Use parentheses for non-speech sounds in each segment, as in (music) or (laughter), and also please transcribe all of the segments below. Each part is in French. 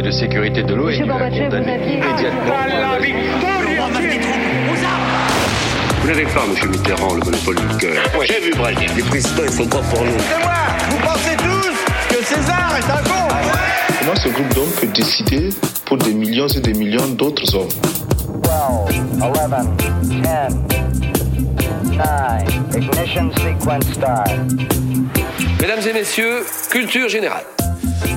Conseil de sécurité de l'ONU a condamné immédiatement. Vous n'avez pas, monsieur Mitterrand, le monopole du cœur. J'ai vu Brel. Les présidents, ils sont pas pour nous. C'est moi Vous pensez tous que César est un con Comment ce groupe d'hommes peut décider pour des millions et des millions d'autres hommes 12, 11, 10, 9, ignition sequence start. Mesdames et messieurs, culture générale.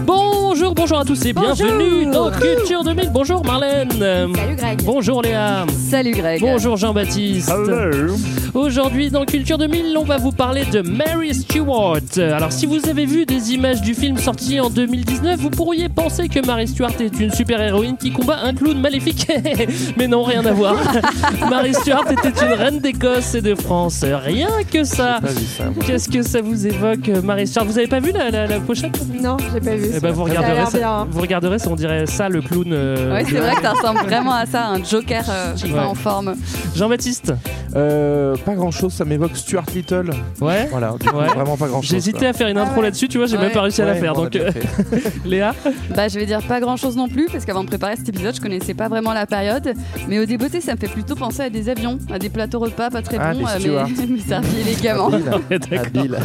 Bonjour, bonjour à tous et bienvenue dans Culture 2000. Bonjour Marlène. Salut Greg. Bonjour Léa. Salut Greg. Bonjour Jean-Baptiste. Aujourd'hui dans Culture 2000, on va vous parler de Mary Stewart. Alors si vous avez vu des images du film sorti en 2019, vous pourriez penser que Mary Stewart est une super-héroïne qui combat un clown maléfique. (laughs) Mais non, rien à voir. (laughs) Mary Stewart était une reine d'Écosse et de France. Rien que ça. Qu'est-ce que ça vous évoque, Mary Stewart Vous avez pas vu la, la, la pochette? Non, j'ai pas vu. Eh ben vous Ça a regarderez ça, bien, hein. vous regarderez ça, on dirait ça le clown. euh, Ouais, c'est vrai que ça ressemble vraiment à ça, un Joker euh, Ouais. en forme. Jean-Baptiste. Euh, pas grand chose, ça m'évoque Stuart Little. Ouais. Voilà, du coup, Ouais. vraiment pas grand chose. J'hésitais à faire une intro Ah ouais. là-dessus, tu vois, j'ai Ouais. même pas réussi à la faire. Donc, euh, (laughs) Léa, Bah, je vais dire pas grand chose non plus, parce qu'avant de préparer cet épisode, je connaissais pas vraiment la période. Mais au débeauté, ça me fait plutôt penser à des avions, à des plateaux repas pas très Ah, bons, euh, mais, (laughs) mais. (laughs) Habile.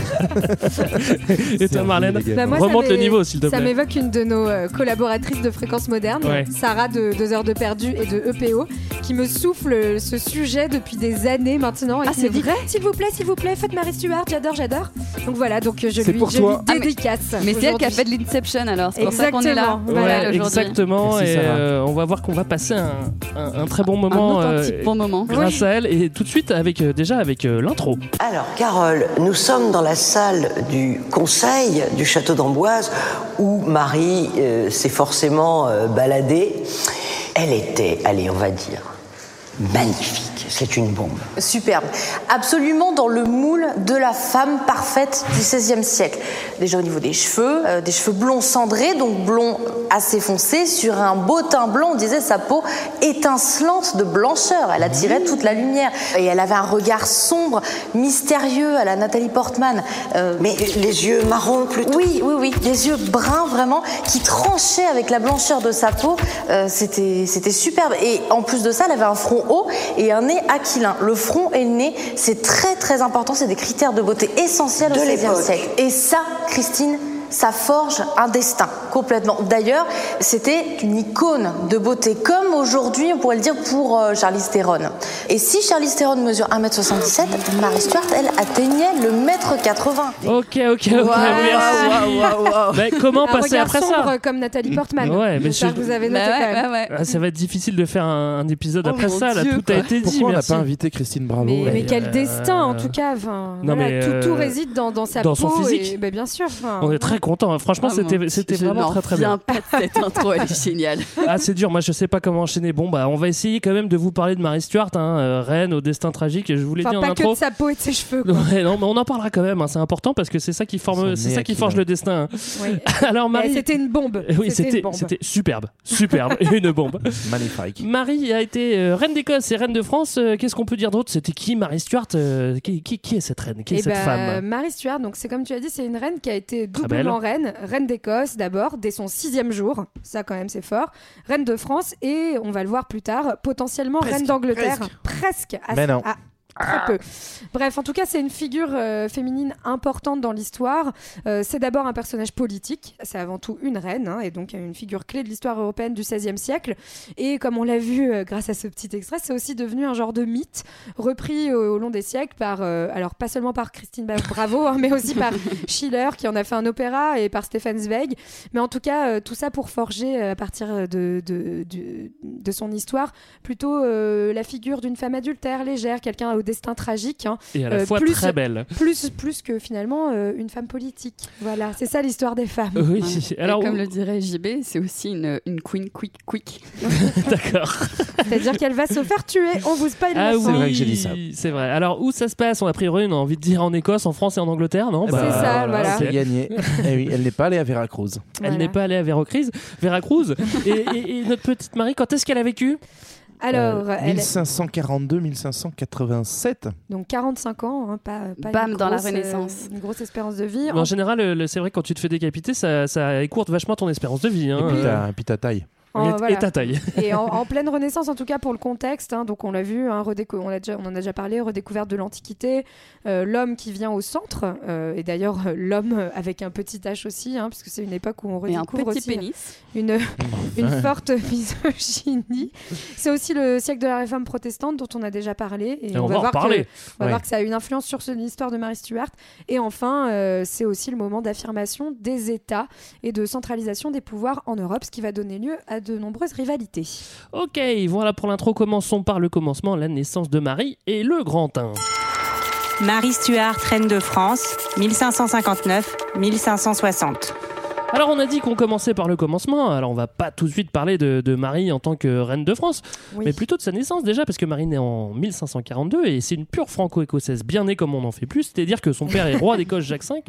et toi, Marlène Bah, moi, ça Remonte le niveau, s'il te Ça plaît. m'évoque une de nos euh, collaboratrices de Fréquence Moderne, Ouais. Sarah de 2 heures de perdu et de EPO, qui me souffle ce sujet depuis des années maintenant. Et Ah, qui c'est me dit, vrai S'il vous plaît, s'il vous plaît, faites Marie Stuart, j'adore, j'adore. Donc voilà, donc euh, je C'est lui, pour je toi. lui Ah, mais- dédicace. Mais c'est elle qui a fait de l'Inception alors, c'est pour ça qu'on est là. Exactement, voilà. Ouais, aujourd'hui. exactement. Merci, et Sarah. euh, on va voir qu'on va passer un, un- un très bon Un moment. authentique euh, bon moment. Grâce à elle et tout de suite avec euh, déjà avec euh, l'intro. Alors, Carole, nous sommes dans la salle du conseil du château d'Amboise où Marie euh, s'est forcément euh, baladée. Elle était, allez, on va dire, magnifique. C'est une bombe. Superbe. Absolument dans le moule de la femme parfaite du XVIe siècle. Déjà au niveau des cheveux, euh, des cheveux blonds cendrés, donc blonds assez foncés, sur un beau teint blanc, on disait sa peau étincelante de blancheur. Elle attirait toute la lumière. Et elle avait un regard sombre, mystérieux à la Nathalie Portman. Euh, Mais les yeux marrons plutôt. oui, oui, oui, des yeux bruns vraiment qui tranchaient avec la blancheur de sa peau. Euh, c'était, c'était superbe. Et en plus de ça, elle avait un front haut et un nez aquilin. Le front et le nez, c'est très très important. C'est des critères de beauté essentiels De au XVIe siècle. Et ça, Christine. Ça forge un destin complètement. D'ailleurs, c'était une icône de beauté, comme aujourd'hui, on pourrait le dire pour euh, Charlize Theron. Et si Charlize Theron mesure 1m77, Marie Stuart, elle atteignait le mètre 80. Ok, ok, ok, merci. Mais comment Un passer regard après sombre ça comme Nathalie Portman. Ouais, mais je- que vous avez noté Bah quand ouais, même. bah ouais. Ah, Ça va être difficile de faire un, un épisode Oh après ça. Là, Dieu, tout a quoi. été dit. Pourquoi on n'a pas invité Christine Bravo Mais, mais quel euh, destin en tout cas. Enfin, non, voilà, mais, tout, tout euh, réside dans, dans sa dans peau. son physique. et- bah, bien sûr. enfin, On est très content. Franchement, Ah, c'était c'était vraiment très très bien. pas de cette (laughs) intro, elle est géniale. Ah, c'est dur. Moi, je sais pas comment enchaîner. Bon, bah, on va essayer quand même de vous parler de Marie Stuart, hein, euh, reine au destin tragique. Je vous l'ai dit Enfin, en pas intro. que de sa peau et de ses cheveux. quoi. Ouais, non, mais on en parlera quand même. hein, C'est important parce que c'est ça qui forme, c'est ça qui forge le destin. hein. Oui. (laughs) Alors, Marie. C'était une bombe. Oui, une c'était c'était superbe, superbe, (laughs) une bombe. Magnifique. Marie a été euh, reine d'Écosse et reine de France. Euh, Qu'est-ce qu'on peut dire d'autre? C'était qui Marie Stuart? Euh, qui, qui, qui est cette reine? Qui est Eh cette ben, femme? Marie Stuart, donc c'est comme tu as dit, c'est une reine qui a été Très doublement reine. Reine d'Écosse d'abord, dès son sixième jour, ça quand même c'est fort. Reine de France et, on va le voir plus tard, potentiellement reine d'Angleterre. Presque. à- Mais non. à- Très peu. Bref, en tout cas, c'est une figure euh, féminine importante dans l'histoire. Euh, c'est d'abord un personnage politique, c'est avant tout une reine, hein, et donc une figure clé de l'histoire européenne du XVIe siècle. Et comme on l'a vu euh, grâce à ce petit extrait, c'est aussi devenu un genre de mythe repris au, long des siècles par, alors pas seulement par Christine Bravo, hein, mais aussi par (laughs) Schiller qui en a fait un opéra et par Stefan Zweig. Mais en tout cas, tout ça pour forger à partir de, de, de, de son histoire plutôt la figure d'une femme adultère, légère, quelqu'un au destin tragique. hein. Et à la Euh, fois plus- très belle. Plus, plus que finalement euh, une femme politique. Voilà, c'est ça l'histoire des femmes. Oui, (laughs) Et alors comme le dirait JB, c'est aussi une, une queen quick quick. (laughs) d'accord. C'est-à-dire qu'elle va se faire tuer. On vous spoil Ah oui, fin. vrai que j'ai dit ça. C'est vrai. Alors où ça se passe On a priori, on a envie de dire en Écosse, en France et en Angleterre, non? C'est ça, voilà. C'est gagné. (laughs) Eh oui, elle n'est pas allée à Veracruz. Elle Voilà. n'est pas allée à Veracruz. Veracruz. et, et- et notre petite Marie, quand est-ce qu'elle a vécu? Alors, elle- 1542-1587. donc 45 ans, hein, pas, pas Bam, une dans la grosse, euh, Renaissance. une grosse espérance de vie. En général, euh, c'est vrai, quand tu te fais décapiter, ça, ça écourte vachement ton espérance de vie. hein. Et Euh, puis ta taille. En- et, voilà. et ta taille. (laughs) Et en, en (laughs) pleine Renaissance, en tout cas pour le contexte, hein, donc on l'a vu, hein, on, a déjà- on en a déjà parlé, redécouverte de l'Antiquité, euh, l'homme qui vient au centre, euh, et d'ailleurs euh, l'homme avec un petit H aussi, hein, puisque c'est une époque où on Et un redécouvre petit aussi pénis. une, (laughs) forte misogynie. C'est aussi le siècle de la réforme protestante dont on a déjà parlé, et, Et on va en voir reparler. Que, on va Ouais. voir que ça a une influence sur l'histoire de Marie Stuart. Et enfin, euh, c'est aussi le moment d'affirmation des États et de centralisation des pouvoirs en Europe, ce qui va donner lieu à de nombreuses rivalités. Ok, voilà pour l'intro. Commençons par le commencement, la naissance de Marie et le grand 1. Marie Stuart, reine de France, 1559-1560. Alors on a dit qu'on commençait par le commencement, alors on va pas tout de suite parler de, de Marie en tant que reine de France, Oui. mais plutôt de sa naissance déjà, parce que Marie naît en 1542 et c'est une pure franco-écossaise, bien née comme on en fait plus, c'est-à-dire que son père est roi d'Écosse Jacques (laughs) V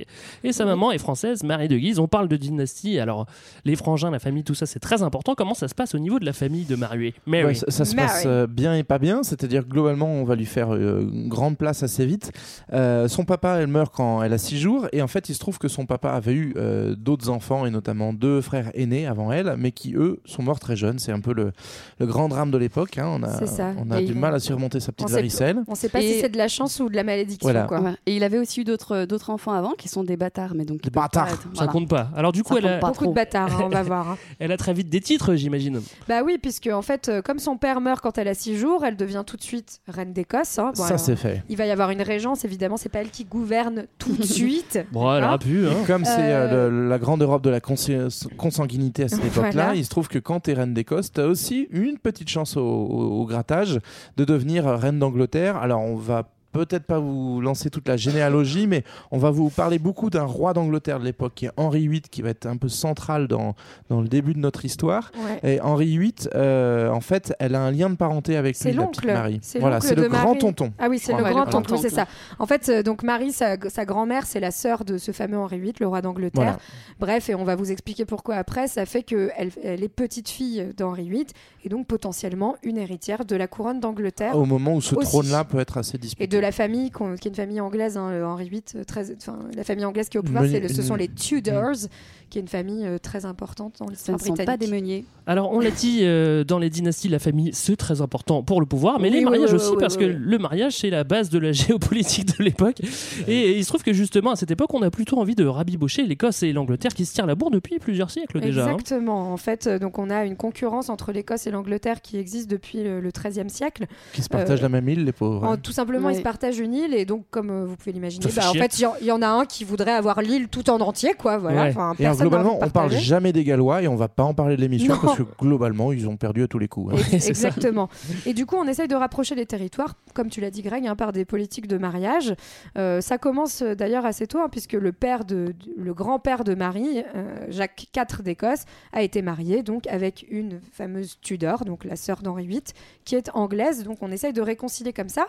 et sa maman est française Marie de Guise. On parle de dynastie, alors les frangins, la famille, tout ça c'est très important. Comment ça se passe au niveau de la famille de Marie? Mary Ouais, ça, ça se Mary. passe euh, bien et pas bien, c'est-à-dire que globalement on va lui faire euh, une grande place assez vite. Euh, son papa, elle meurt quand elle a 6 jours et en fait il se trouve que son papa avait eu euh, d'autres enfants et notamment deux frères aînés avant elle, mais qui eux sont morts très jeunes. C'est un peu le, le grand drame de l'époque. hein. On a, ça. on a Et- du mal à surmonter sa On petite sait- varicelle. On ne sait pas Et- si c'est de la chance ou de la malédiction. Voilà. Quoi. Ouais. Et il avait aussi eu d'autres d'autres enfants avant qui sont des bâtards, mais donc Des bâtards. être- Ça voilà. compte pas. Alors du coup, Ça elle a. Beaucoup trop. de bâtards, hein, on va (laughs) voir. hein. elle a très vite des titres, j'imagine. Bah oui, puisque en fait, euh, comme son père meurt quand elle a 6 jours, elle devient tout de suite reine d'Écosse. hein. Bon, ça c'est fait. il va y avoir une régence, évidemment, c'est pas elle qui gouverne tout de (laughs) suite. Bon, elle Hein aura pu. Hein. Comme c'est euh, Euh, la grande Europe de la consanguinité à cette époque-là, Voilà. il se trouve que quand tu es reine d'Écosse, tu as aussi une petite chance au, au- au grattage de devenir reine d'Angleterre. Alors on va peut-être pas vous lancer toute la généalogie, mais on va vous parler beaucoup d'un roi d'Angleterre de l'époque qui est Henri VIII, qui va être un peu central dans, dans le début de notre histoire. Ouais. Et Henri VIII, euh, en fait, elle a un lien de parenté avec C'est lui, la petite. Marie. C'est Voilà, c'est le grand Marie. tonton. Ah oui, c'est le grand oui, c'est tonton. ça. En fait, euh, donc Marie, sa, sa grand-mère, c'est la sœur de ce fameux Henri VIII, le roi d'Angleterre. Voilà. Bref, et on va vous expliquer pourquoi après. Ça fait qu'elle elle est petite fille d'Henri VIII et donc potentiellement une héritière de la couronne d'Angleterre. Au moment où ce trône-là peut être assez disputé. De la famille, qui est une famille anglaise, hein, Henri VIII, euh, très, la famille anglaise qui est au pouvoir, le- ce sont les Tudors, qui est une famille euh, très importante dans Ce l'histoire ne sont britannique. pas des meuniers. Alors, on l'a dit, euh, dans les dynasties, la famille, c'est très important pour le pouvoir, mais Oui, les mariages oui, aussi, oui, parce oui, que le mariage, c'est la base de la (laughs) géopolitique de l'époque. Et il se trouve que justement, à cette époque, on a plutôt envie de rabibocher l'Écosse et l'Angleterre qui se tirent la bourre depuis plusieurs siècles déjà. hein. Exactement. En fait, donc on a une concurrence entre l'Écosse et l'Angleterre qui existe depuis le, XIIIe siècle. Qui se partagent Euh, la même île, les pauvres. En- hein. tout simplement, ils se partagent une île et donc, comme euh, vous pouvez l'imaginer, bah, en fait, il y en- il y, en a un qui voudrait avoir l'île tout en entier, quoi. Voilà. Ouais. Enfin, Et alors, personne n'a globalement, on parle jamais des Gallois et on va pas en parler de l'émission parce que globalement, ils ont perdu à tous les coups. hein. (laughs) Exactement. Et du coup, on essaye de rapprocher les territoires, comme tu l'as dit, Greg, hein, par des politiques de mariage. Euh, ça commence euh, d'ailleurs assez tôt, hein, puisque le père de, le grand-père de Marie, euh, Jacques IV d'Écosse, a été marié donc avec une fameuse Tudor, donc la sœur d'Henri VIII, qui est anglaise. Donc, on essaye de réconcilier comme ça.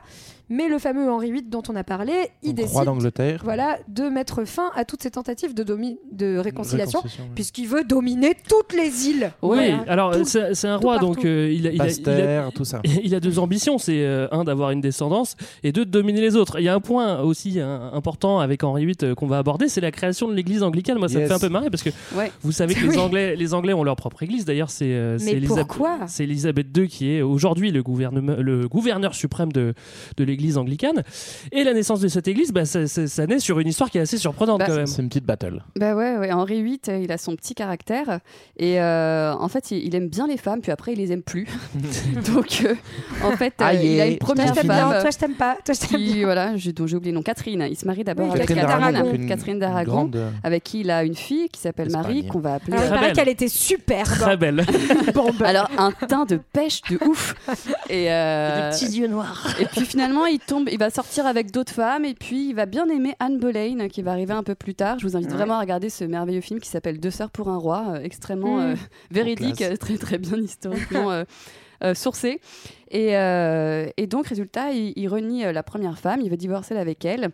Mais le fameux Henri VIII dont on a parlé, il Donc, décide d'Angleterre. voilà, de mettre fin à toutes ces tentatives de, domi- de réconciliation, Réconciliation, ouais. puisqu'il veut dominer toutes les îles. Oui, Voilà. alors Tout- c'est c'est un roi, donc euh, il, a, il, a, il, a, Pasteur, tout ça. (laughs) il a deux ambitions, c'est euh, un d'avoir une descendance et deux de dominer les autres. Il y a un point aussi hein, important avec Henri VIII euh, qu'on va aborder, c'est la création de l'Église anglicane. Moi, ça me Yes. fait un peu marrer parce que Ouais. vous savez que (laughs) Oui. les Anglais, les Anglais ont leur propre Église. D'ailleurs, c'est euh, c'est Élisabeth II qui est aujourd'hui le, le gouverneur suprême de, de l'Église anglicane. Et la naissance de cette Église, bah, ça, ça- ça naît sur une histoire qui est assez surprenante Bah, quand même. C'est une petite battle. Bah ouais, ouais, Henri VIII, euh, il a son petit caractère et euh, en fait, il, il aime bien les femmes, puis après, il les aime plus. (laughs) Donc, euh, en fait, euh, Aïe, il a une première Toi, je t'aime femme. bien, toi, je t'aime pas. Toi, je t'aime qui, bien. voilà, j'ai dont j'ai oublié le nom, Catherine. Il se marie d'abord Oui, avec Catherine d'Aragon. avec qui il a une fille qui s'appelle Marie, qu'on va appeler. Alors, il paraît qu'elle était superbe. Très belle. (laughs) Bon, bah, Alors, un teint de pêche de ouf. Et, euh, yeux noirs. et puis finalement, il tombe, il va sortir avec d'autres femmes et puis il va bien aimer Anne Boleyn qui va arriver un peu plus tard. Je vous invite Ouais. vraiment à regarder ce merveilleux film qui s'appelle Deux sœurs pour un roi, euh, extrêmement Mm. euh, véridique, très très bien historiquement euh, euh, sourcé. Et, euh, et donc, résultat, il, il renie euh, la première femme, il veut divorcer avec elle.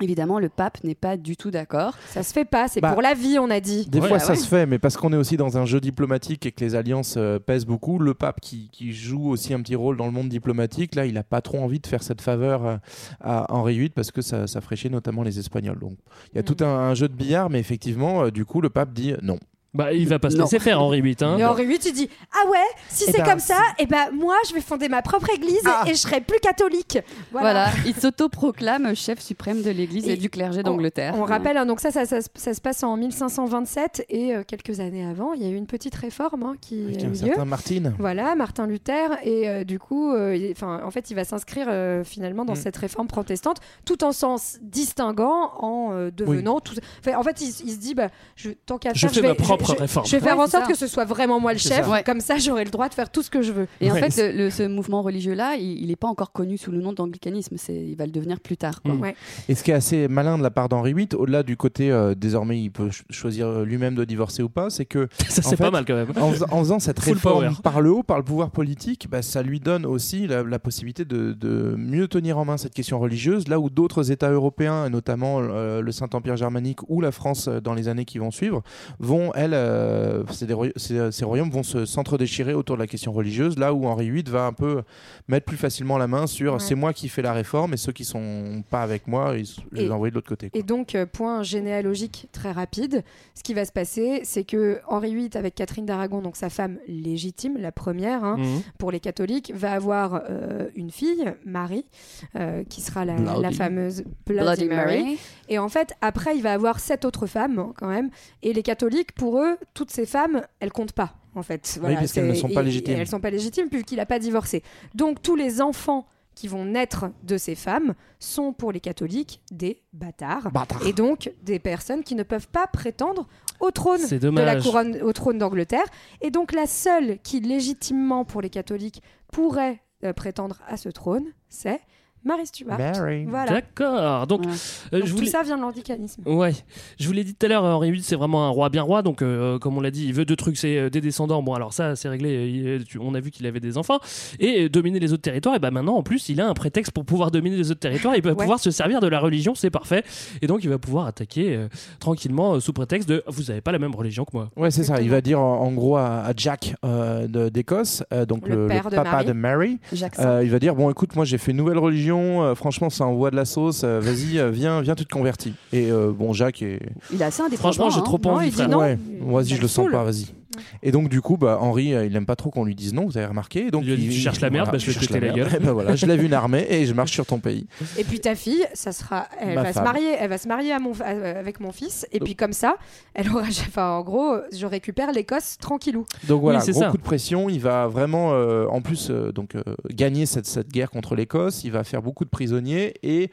Évidemment, le pape n'est pas du tout d'accord. Ça se fait pas, c'est Bah, pour la vie, on a dit. Des Ouais, fois, ouais. ça se fait, mais parce qu'on est aussi dans un jeu diplomatique et que les alliances euh, pèsent beaucoup, le pape qui, qui joue aussi un petit rôle dans le monde diplomatique, là, il n'a pas trop envie de faire cette faveur euh, à Henri VIII parce que ça, ça notamment les Espagnols. Donc, il y a tout un, un jeu de billard, mais effectivement, euh, du coup, le pape dit non. Bah, il va pas se laisser faire, Henri VIII. Hein. Et Henri VIII, il dit Ah ouais, si Eh c'est ben, comme ça, et ben moi, je vais fonder ma propre église Ah. et je serai plus catholique. Voilà, il s'autoproclame chef suprême de l'Église et, Et du clergé on- d'Angleterre. On rappelle, hein, donc ça ça, ça, se- ça se passe en 1527 et euh, quelques années avant, il y a eu une petite réforme hein, qui Avec a un eu lieu. certain Martine. Voilà, Martin Luther. Et euh, du coup, euh, il- en fait, il va s'inscrire euh, finalement dans Mm. cette réforme protestante, tout en s'en distinguant, en euh, devenant. Tout... Enfin, en fait, il, se dit, bah, je, tant qu'à Je faire, fais vais, ma propre je, je- réforme. Je vais faire Ouais, en sorte ça. que ce soit vraiment moi le chef. ça. Comme ça, j'aurai le droit de faire tout ce que je veux. Et en fait, le, le- ce mouvement religieux-là, il n'est pas encore connu sous le nom d'anglicanisme. Il va le devenir plus tard. quoi. Ouais. Et ce qui est assez malin de la part d'Henri VIII, au-delà du côté euh, désormais il peut ch- choisir euh, lui-même de divorcer ou pas, c'est que (laughs) Ça, En c'est pas mal quand même. en, fais- en faisant cette Full réforme power. par le haut, par le pouvoir politique, bah, ça lui donne aussi la, la possibilité de, de mieux tenir en main cette question religieuse, là où d'autres États européens, et notamment euh, le Saint-Empire germanique ou la France dans les années qui vont suivre, vont, elles, euh, ces royaumes vont se s'entre-déchirer autour de la question religieuse, là où Henri VIII va un peu mettre plus facilement la main sur Ouais. c'est moi qui fais la réforme et ceux qui sont pas avec moi, ils, je les envoie de l'autre côté. quoi. Et donc, euh, point généalogique très rapide, ce qui va se passer, c'est que Henri VIII, avec Catherine d'Aragon, donc sa femme légitime, la première, hein, Mhm. pour les catholiques, va avoir euh, une fille, Marie, euh, qui sera la, Bloody. la fameuse Bloody, Bloody Mary. Mary. Et en fait, après, il va avoir sept autres femmes, quand même. Et les catholiques, pour eux, toutes ces femmes, elles comptent pas, en fait. Voilà, parce qu'elles ne sont pas légitimes. et Elles sont pas légitimes, puisqu'il n'a pas divorcé. Donc, tous les enfants qui vont naître de ces femmes sont pour les catholiques des bâtards Bâtards. et donc des personnes qui ne peuvent pas prétendre au trône C'est de la couronne au trône d'Angleterre et donc la seule qui légitimement pour les catholiques pourrait euh, prétendre à ce trône c'est Marie Stuart. Mary. Voilà. D'accord. Donc, Ouais. euh, Donc, je tout ça vient de l'anglicanisme. Ouais, je vous l'ai dit tout à l'heure, Henri VIII c'est vraiment un roi bien roi, donc euh, comme on l'a dit, il veut deux trucs, c'est euh, des descendants. Bon, alors ça, c'est réglé. euh, il- tu- on a vu qu'il avait des enfants et euh, dominer les autres territoires. Et ben maintenant, en plus, il a un prétexte pour pouvoir dominer les autres territoires. Il va Ouais. pouvoir se servir de la religion, c'est parfait. Et donc, il va pouvoir attaquer euh, tranquillement euh, sous prétexte de vous avez pas la même religion que moi. Ouais, c'est ça. Il va dire en, en gros à, à Jack euh, de- d'Écosse, euh, donc Le le, le père de papa Mary. de Mary. Euh, il va dire bon, écoute, moi j'ai fait une nouvelle religion. Euh, franchement, ça envoie de la sauce. euh, Vas-y, euh, viens, viens, tu te convertis. Et euh, bon, Jacques est. Il est assez indépendant. Franchement, j'ai hein. trop Non, envie, il dit frère. non. ouais. Vas-y, je le sens pas. Vas-y. Et donc du coup, bah Henri, euh, il aime pas trop qu'on lui dise non. Vous avez remarqué. Donc Il lui a dit, Tu cherches la merde, bah, je vais te cherche péter la merde. gueule. Et (laughs) ben voilà, je lève une armée et je marche sur ton pays. Et puis ta fille, ça sera, elle Ma va se marier, elle va se marier à mon, à- avec mon fils. Et puis comme ça, elle aura, (laughs) enfin en gros, je récupère l'Écosse tranquillou. Donc voilà, c'est gros ça. coup de pression. Il va vraiment, euh, en plus, euh, donc euh, gagner cette, cette guerre contre l'Écosse. Il va faire beaucoup de prisonniers et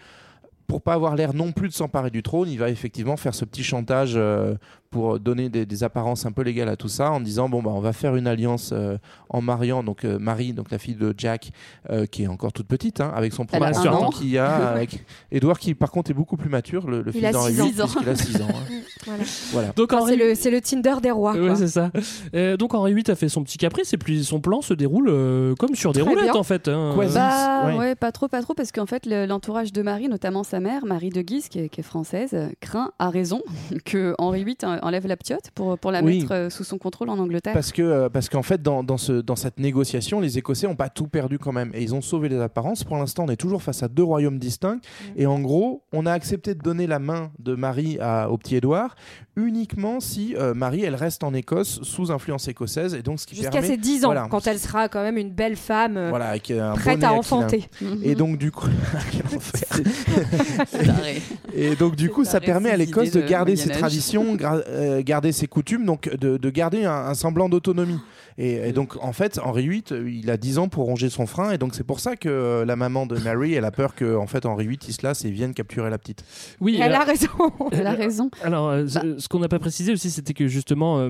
pour pas avoir l'air non plus de s'emparer du trône, il va effectivement faire ce petit chantage euh, pour donner des, des apparences un peu légales à tout ça, en disant bon bah on va faire une alliance euh, en mariant donc euh, Marie, donc la fille de Jack, euh, qui est encore toute petite, hein, avec son premier enfant an. qui a (laughs) avec Édouard qui par contre est beaucoup plus mature, le, le Il fils a ans. VIII, puisqu'il a 6 ans. hein. (laughs) Voilà. Voilà. Donc, Henri... c'est le, Tinder des rois. Ouais, c'est ça. Euh, donc Henri VIII a fait son petit caprice et puis son plan se déroule euh, comme sur des Très roulettes bien. en fait. hein. Bah Ouais. ouais, pas trop, pas trop, parce qu'en fait, le- l'entourage de Marie, notamment sa mère, Marie de Guise, qui est, qui est française, craint, à raison, (laughs) que Henri VIII enlève la piote pour, pour la Oui. mettre euh, sous son contrôle en Angleterre. Parce que euh, parce qu'en fait dans, dans, ce, dans cette négociation, les Écossais n'ont pas tout perdu quand même et ils ont sauvé les apparences. Pour l'instant, on est toujours face à deux royaumes distincts et en gros, on a accepté de donner la main de Marie à- au petit Édouard uniquement si euh, Marie elle reste en Écosse sous influence écossaise et donc ce qui Jusqu'à ses 10 ans, voilà, quand elle sera quand même une belle femme euh, voilà avec un prête à aquilin. enfanter. Et donc du coup. (laughs) Et donc du coup, ça permet à l'Écosse de de garder ses traditions, euh, garder ses coutumes, donc de, de garder un, un semblant d'autonomie. Et, et donc en fait, Henri VIII, euh, il a 10 ans pour ronger son frein, et donc c'est pour ça que euh, la maman de Mary, elle a peur que en fait Henri VIII il se lasse et vienne capturer la petite. Oui, Elle a raison. (laughs) Elle a raison. Alors, euh, Bah. ce- ce qu'on n'a pas précisé aussi, c'était que justement, euh,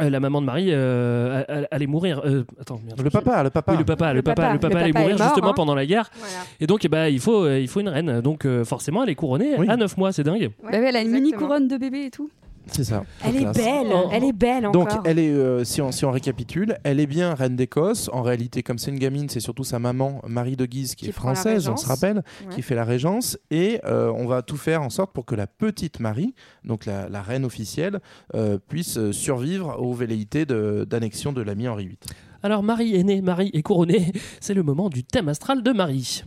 euh, la maman de Marie euh, elle- allait mourir. euh, attends, merde, Le papa, le papa. Oui, le papa, le, Le papa, papa. le papa Le allait papa mourir mort, justement hein. pendant la guerre. Voilà. Et donc, eh ben, il faut, euh, il faut une reine. Donc, euh, forcément, elle est couronnée Oui. à 9 mois, c'est dingue. Ouais, Bah elle a une mini couronne de bébé et tout. C'est ça. Elle est Classe. belle, Oh. elle est belle Donc, encore. elle est, euh, si, on, si on récapitule, elle est bien reine d'Écosse. En réalité, comme c'est une gamine, c'est surtout sa maman, Marie de Guise, qui, Qui est française, on se rappelle, Ouais. qui fait la régence. Et euh, on va tout faire en sorte pour que la petite Marie, donc la, la reine officielle, euh, puisse euh, survivre aux velléités de- d'annexion de, l'ami Henri VIII. Alors Marie est née, Marie est couronnée. C'est le moment du thème astral de Marie.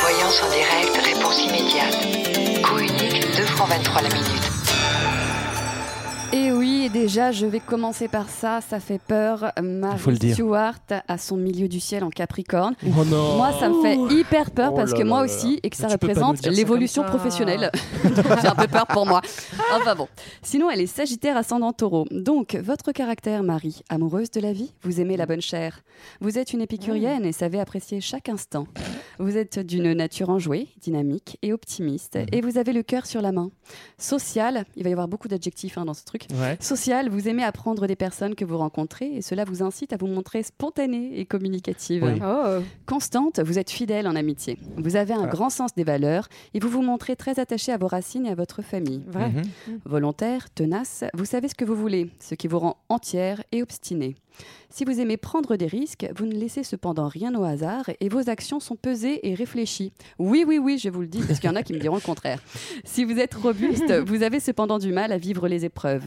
Voyance en direct, réponse immédiate. Coût unique, 2 francs 23 la minute. Et déjà, je vais commencer par ça. Ça fait peur. Marie. Stewart a son milieu du ciel en Capricorne. Oh non. Moi, ça me fait hyper peur Oh parce que moi là aussi, et que ça représente l'évolution professionnelle. (laughs) J'ai un peu peur pour moi. Enfin bon. Sinon, elle est Sagittaire ascendant Taureau. Donc, votre caractère, Marie, amoureuse de la vie, vous aimez la bonne chair. Vous êtes une épicurienne et savez apprécier chaque instant. Vous êtes d'une nature enjouée, dynamique et optimiste, et vous avez le cœur sur la main. Social, il va y avoir beaucoup d'adjectifs hein, dans ce truc. Ouais. Social, vous aimez apprendre des personnes que vous rencontrez et cela vous incite à vous montrer spontanée et communicative. Oui. Oh. Constante, vous êtes fidèle en amitié. Vous avez un Ah. grand sens des valeurs et vous vous montrez très attaché à vos racines et à votre famille. Vrai. Mhm. Volontaire, tenace, vous savez ce que vous voulez, ce qui vous rend entière et obstinée. Si vous aimez prendre des risques, vous ne laissez cependant rien au hasard et vos actions sont pesées et réfléchies. Oui, oui, oui, je vous le dis, parce qu'il y en a qui me diront le contraire. Si vous êtes robuste, vous avez cependant du mal à vivre les épreuves.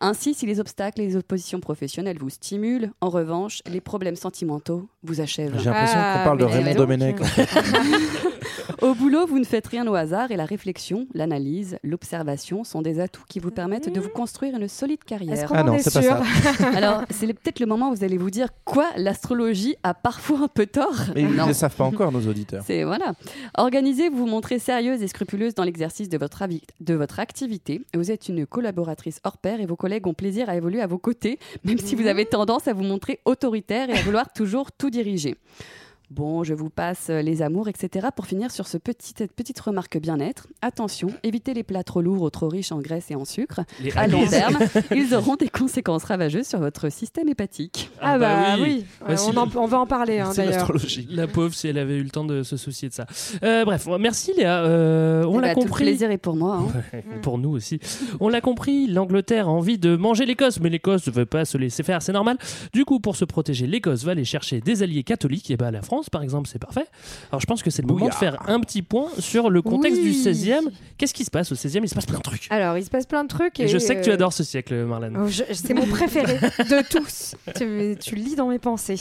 Ainsi, si les obstacles et les oppositions professionnelles vous stimulent, en revanche, les problèmes sentimentaux vous achèvent. J'ai l'impression Ah, qu'on parle de Raymond Domenech. en fait. (laughs) (laughs) Au boulot, vous ne faites rien au hasard et la réflexion, l'analyse, l'observation sont des atouts qui vous permettent de vous construire une solide Est-ce carrière. qu'on Ah en non, est c'est pas sûr ça. (laughs) Alors, c'est le- peut-être le moment où vous allez vous dire quoi L'astrologie a parfois un peu tort. Mais ils ne le savent pas encore, nos auditeurs. C'est voilà. Organisée, vous vous montrez sérieuse et scrupuleuse dans l'exercice de votre, avi- de votre activité. Vous êtes une collaboratrice hors pair et vos collègues ont plaisir à évoluer à vos côtés, même si vous avez tendance à vous montrer autoritaire et à vouloir toujours tout diriger. Bon, je vous passe euh, les amours, etc. Pour finir sur ce petit, cette petite remarque bien-être. Attention, évitez les plats trop lourds ou trop riches en graisse et en sucre. Les À long terme, (laughs) ils auront des conséquences ravageuses sur votre système hépatique. Ah, bah, oui, Bah, Ouais, si on, en- on va en parler hein, C'est d'ailleurs. La pauvre, si elle avait eu le temps de se soucier de ça. Euh, bref, merci Léa. Euh, on Eh l'a bah, tout le compris. plaisir est pour moi. hein. Ouais, Pour nous aussi. On l'a compris, l'Angleterre a envie de manger l'Écosse, mais l'Écosse ne veut pas se laisser faire, c'est normal. Du coup, pour se protéger, l'Écosse va aller chercher des alliés catholiques. Et bah, la France, par exemple, c'est parfait. Alors, je pense que c'est le moment de faire un petit point sur le contexte Oui. du 16e. Qu'est-ce qui se passe au 16e Il se passe plein de trucs. Alors, il se passe plein de trucs. Et, je sais que tu euh, adores ce siècle, Marlène. oh, je- c'est mon préféré de (laughs) tous. Tu, tu lis dans mes pensées.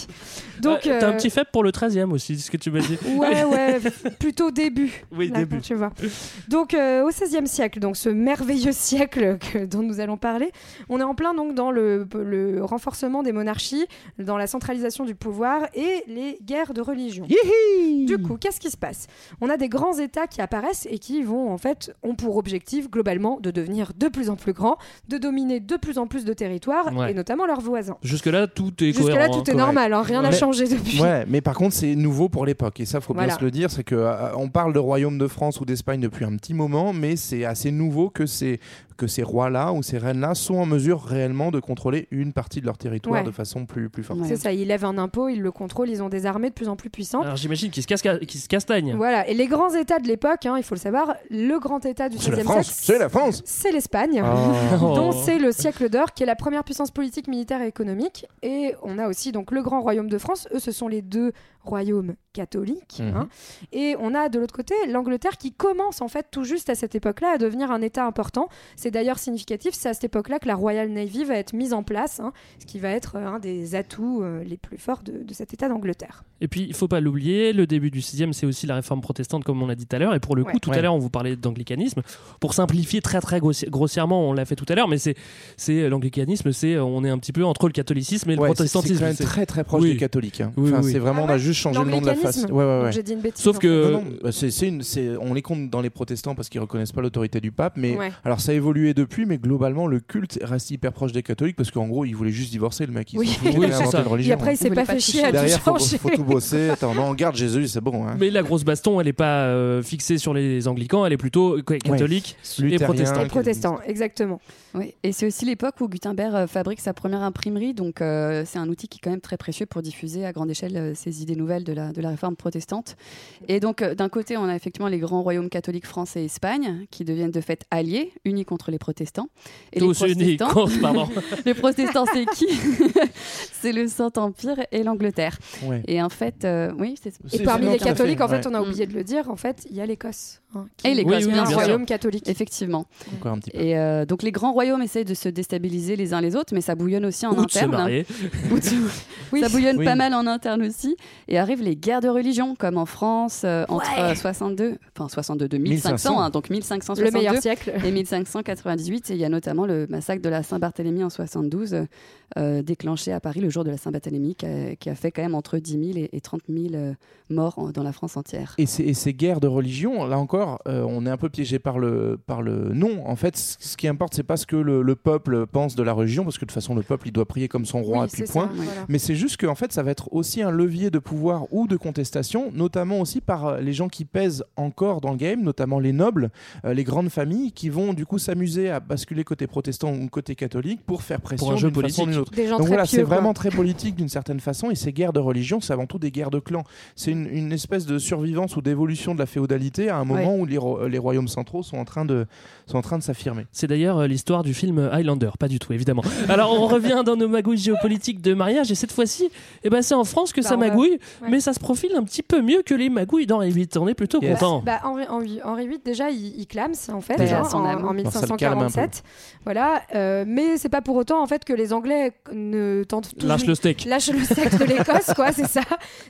Donc, Euh, T'as un euh, petit faible pour le 13e aussi, c'est ce que tu m'as dit. Ouais, ouais, (laughs) plutôt début. Oui, Là, début. Tu vois. Donc, euh, au XVIe siècle, donc ce merveilleux (laughs) siècle que- dont nous allons parler, on est en plein donc dans le, le renforcement des monarchies, dans la centralisation du pouvoir et les guerres de religion. Du coup, qu'est-ce qui se passe? On a des grands États qui apparaissent et qui vont en fait ont pour objectif globalement de devenir de plus en plus grands, de dominer de plus en plus de territoires Ouais. et notamment leurs voisins. Jusque-là, tout est Jusque-là, cohérent. tout hein. est normal, hein, rien n'a changé depuis. Ouais, mais par contre, c'est nouveau pour l'époque. Et ça, faut Voilà. bien se le dire. C'est que euh, on parle de royaume de France ou d'Espagne depuis un petit moment, mais c'est assez nouveau que ces, que ces rois-là ou ces reines-là sont en mesure réellement de contrôler une partie de leur territoire Ouais. de façon plus, plus forte. C'est ça, ils lèvent un impôt, ils le contrôlent, ils ont des armées de plus en plus puissantes. Alors j'imagine qu'ils se, qu'ils se castagnent. Voilà, et les grands États de l'époque, hein, il faut le savoir, le grand État du C'est la XVIe France, siècle, c'est la France. c'est l'Espagne, Oh. (laughs) dont c'est le siècle d'or, qui est la première puissance politique, militaire et économique. Et on a aussi donc le grand royaume de France, eux ce sont les deux royaumes catholiques. Mhm. hein. Et on a de l'autre côté l'Angleterre qui commence en fait tout juste à cette époque-là à devenir un État important. C'est d'ailleurs significatif, c'est à cette époque-là que la Royal Navy va être mise en place, hein, ce qui va être euh, un des atouts euh, les plus forts de, de cet État d'Angleterre. Et puis, il faut pas l'oublier, le début du 6e, c'est aussi la réforme protestante, comme on l'a dit tout à l'heure. Et pour le coup, Ouais. tout Ouais. à l'heure, on vous parlait d'anglicanisme. Pour simplifier très, très grossi- grossièrement, on l'a fait tout à l'heure, mais c'est l'anglicanisme, c'est on est un petit peu entre le catholicisme et le Ouais, protestantisme. quand même C'est- très très proche Oui. des catholiques. hein. Oui, Enfin, oui. c'est vraiment, Ah on a ouais juste changé le nom de la face. L'anglicanisme Ouais, ouais, Donc ouais. J'ai dit une bêtise. Sauf en que- fait. Non, non, bah, une- on les compte dans les protestants parce qu'ils reconnaissent pas l'autorité du pape, mais Ouais. alors ça a évolué depuis, mais globalement le culte reste hyper proche des catholiques parce qu'en gros ils voulaient juste divorcer le mec. Ils Oui. Oui, c'est ça. une Et religion. après, il s'est pas fait chier à tout Derrière, faut, changer. faut tout bosser. Attends, non, on garde Jésus, c'est bon. Hein. Mais la grosse baston, elle n'est pas euh, fixée sur les anglicans, elle est plutôt catholique et Luthérien, protestante. Les protestants, exactement. Oui, et c'est aussi l'époque où Gutenberg euh, fabrique sa première imprimerie, donc euh, c'est un outil qui est quand même très précieux pour diffuser à grande échelle ces idées nouvelles de la, de la réforme protestante. Et donc d'un côté, on a effectivement les grands royaumes catholiques France et Espagne qui deviennent de fait alliés, unis contre contre les protestants. Et Tous les unis contre, pardon. (laughs) les protestants, c'est qui (laughs) C'est le Saint-Empire et l'Angleterre. Ouais. Et en fait, euh, oui, c'est. Et parmi les fait, catholiques, en fait, ouais. on a oublié de le dire, en fait, il y a l'Écosse. hein, Et l'Écosse, est bien un royaume catholique. Effectivement. Encore un petit peu. Et euh, donc les grands royaumes essayent de se déstabiliser les uns les autres, mais ça bouillonne aussi en Ou de se interne. Ou de- (laughs) Oui. Ça bouillonne Oui. pas mal en interne aussi. Et arrivent les guerres de religion, comme en France, euh, entre Ouais. euh, 62, enfin 62 de 1500, 1500, hein, donc 1562 Le meilleur siècle. et 1598. Et il y a notamment le massacre de la Saint-Barthélemy en 72, euh, déclenché à Paris le jour de la Saint-Barthélemy, qui a, qui a fait quand même entre 10 000 et, et 30 000 euh, morts en- dans la France entière. Et et ces guerres de religion, là encore, euh, on est un peu piégé par le, par le nom. En fait, ce qui importe, c'est pas ce que le, le peuple pense de la religion, parce que de toute façon, le peuple, il doit prier comme son roi, Oui, puis c'est point. ça, voilà. Mais c'est juste qu'en fait, ça va être aussi un levier de pouvoir ou de contestation, notamment aussi par euh, les gens qui pèsent encore dans le game, notamment les nobles, euh, les grandes familles, qui vont du coup s'amuser à basculer côté protestant ou côté catholique pour faire pression un jeu d'une façon ou politique. d'une autre. Des gens Donc très voilà, c'est vraiment très (laughs) politique d'une certaine façon, et ces guerres de religion, c'est avant tout des guerres de clans. C'est une, une espèce de survivance ou d'évolution de la féodalité à un moment où les, ro- les royaumes centraux sont en train de, sont en train de s'affirmer. C'est d'ailleurs euh, l'histoire du film Highlander, pas du tout évidemment. (laughs) Alors on revient dans nos magouilles géopolitiques de mariage et cette fois-ci, eh ben, c'est en France que Bah, ça magouille, ouais. mais ça se profile un petit peu mieux que les magouilles d'Henri VIII. On est plutôt Yes. content. Bah, Henri, Henri- Henri VIII, déjà, il, il clame, en fait, Paix à hein, son en, âme. en Bon, ça le calme un peu. 1547. Voilà, euh, mais c'est pas pour autant en fait que les Anglais ne tentent toujours Lâche le steak. lâche le steak de l'Écosse, quoi, c'est ça.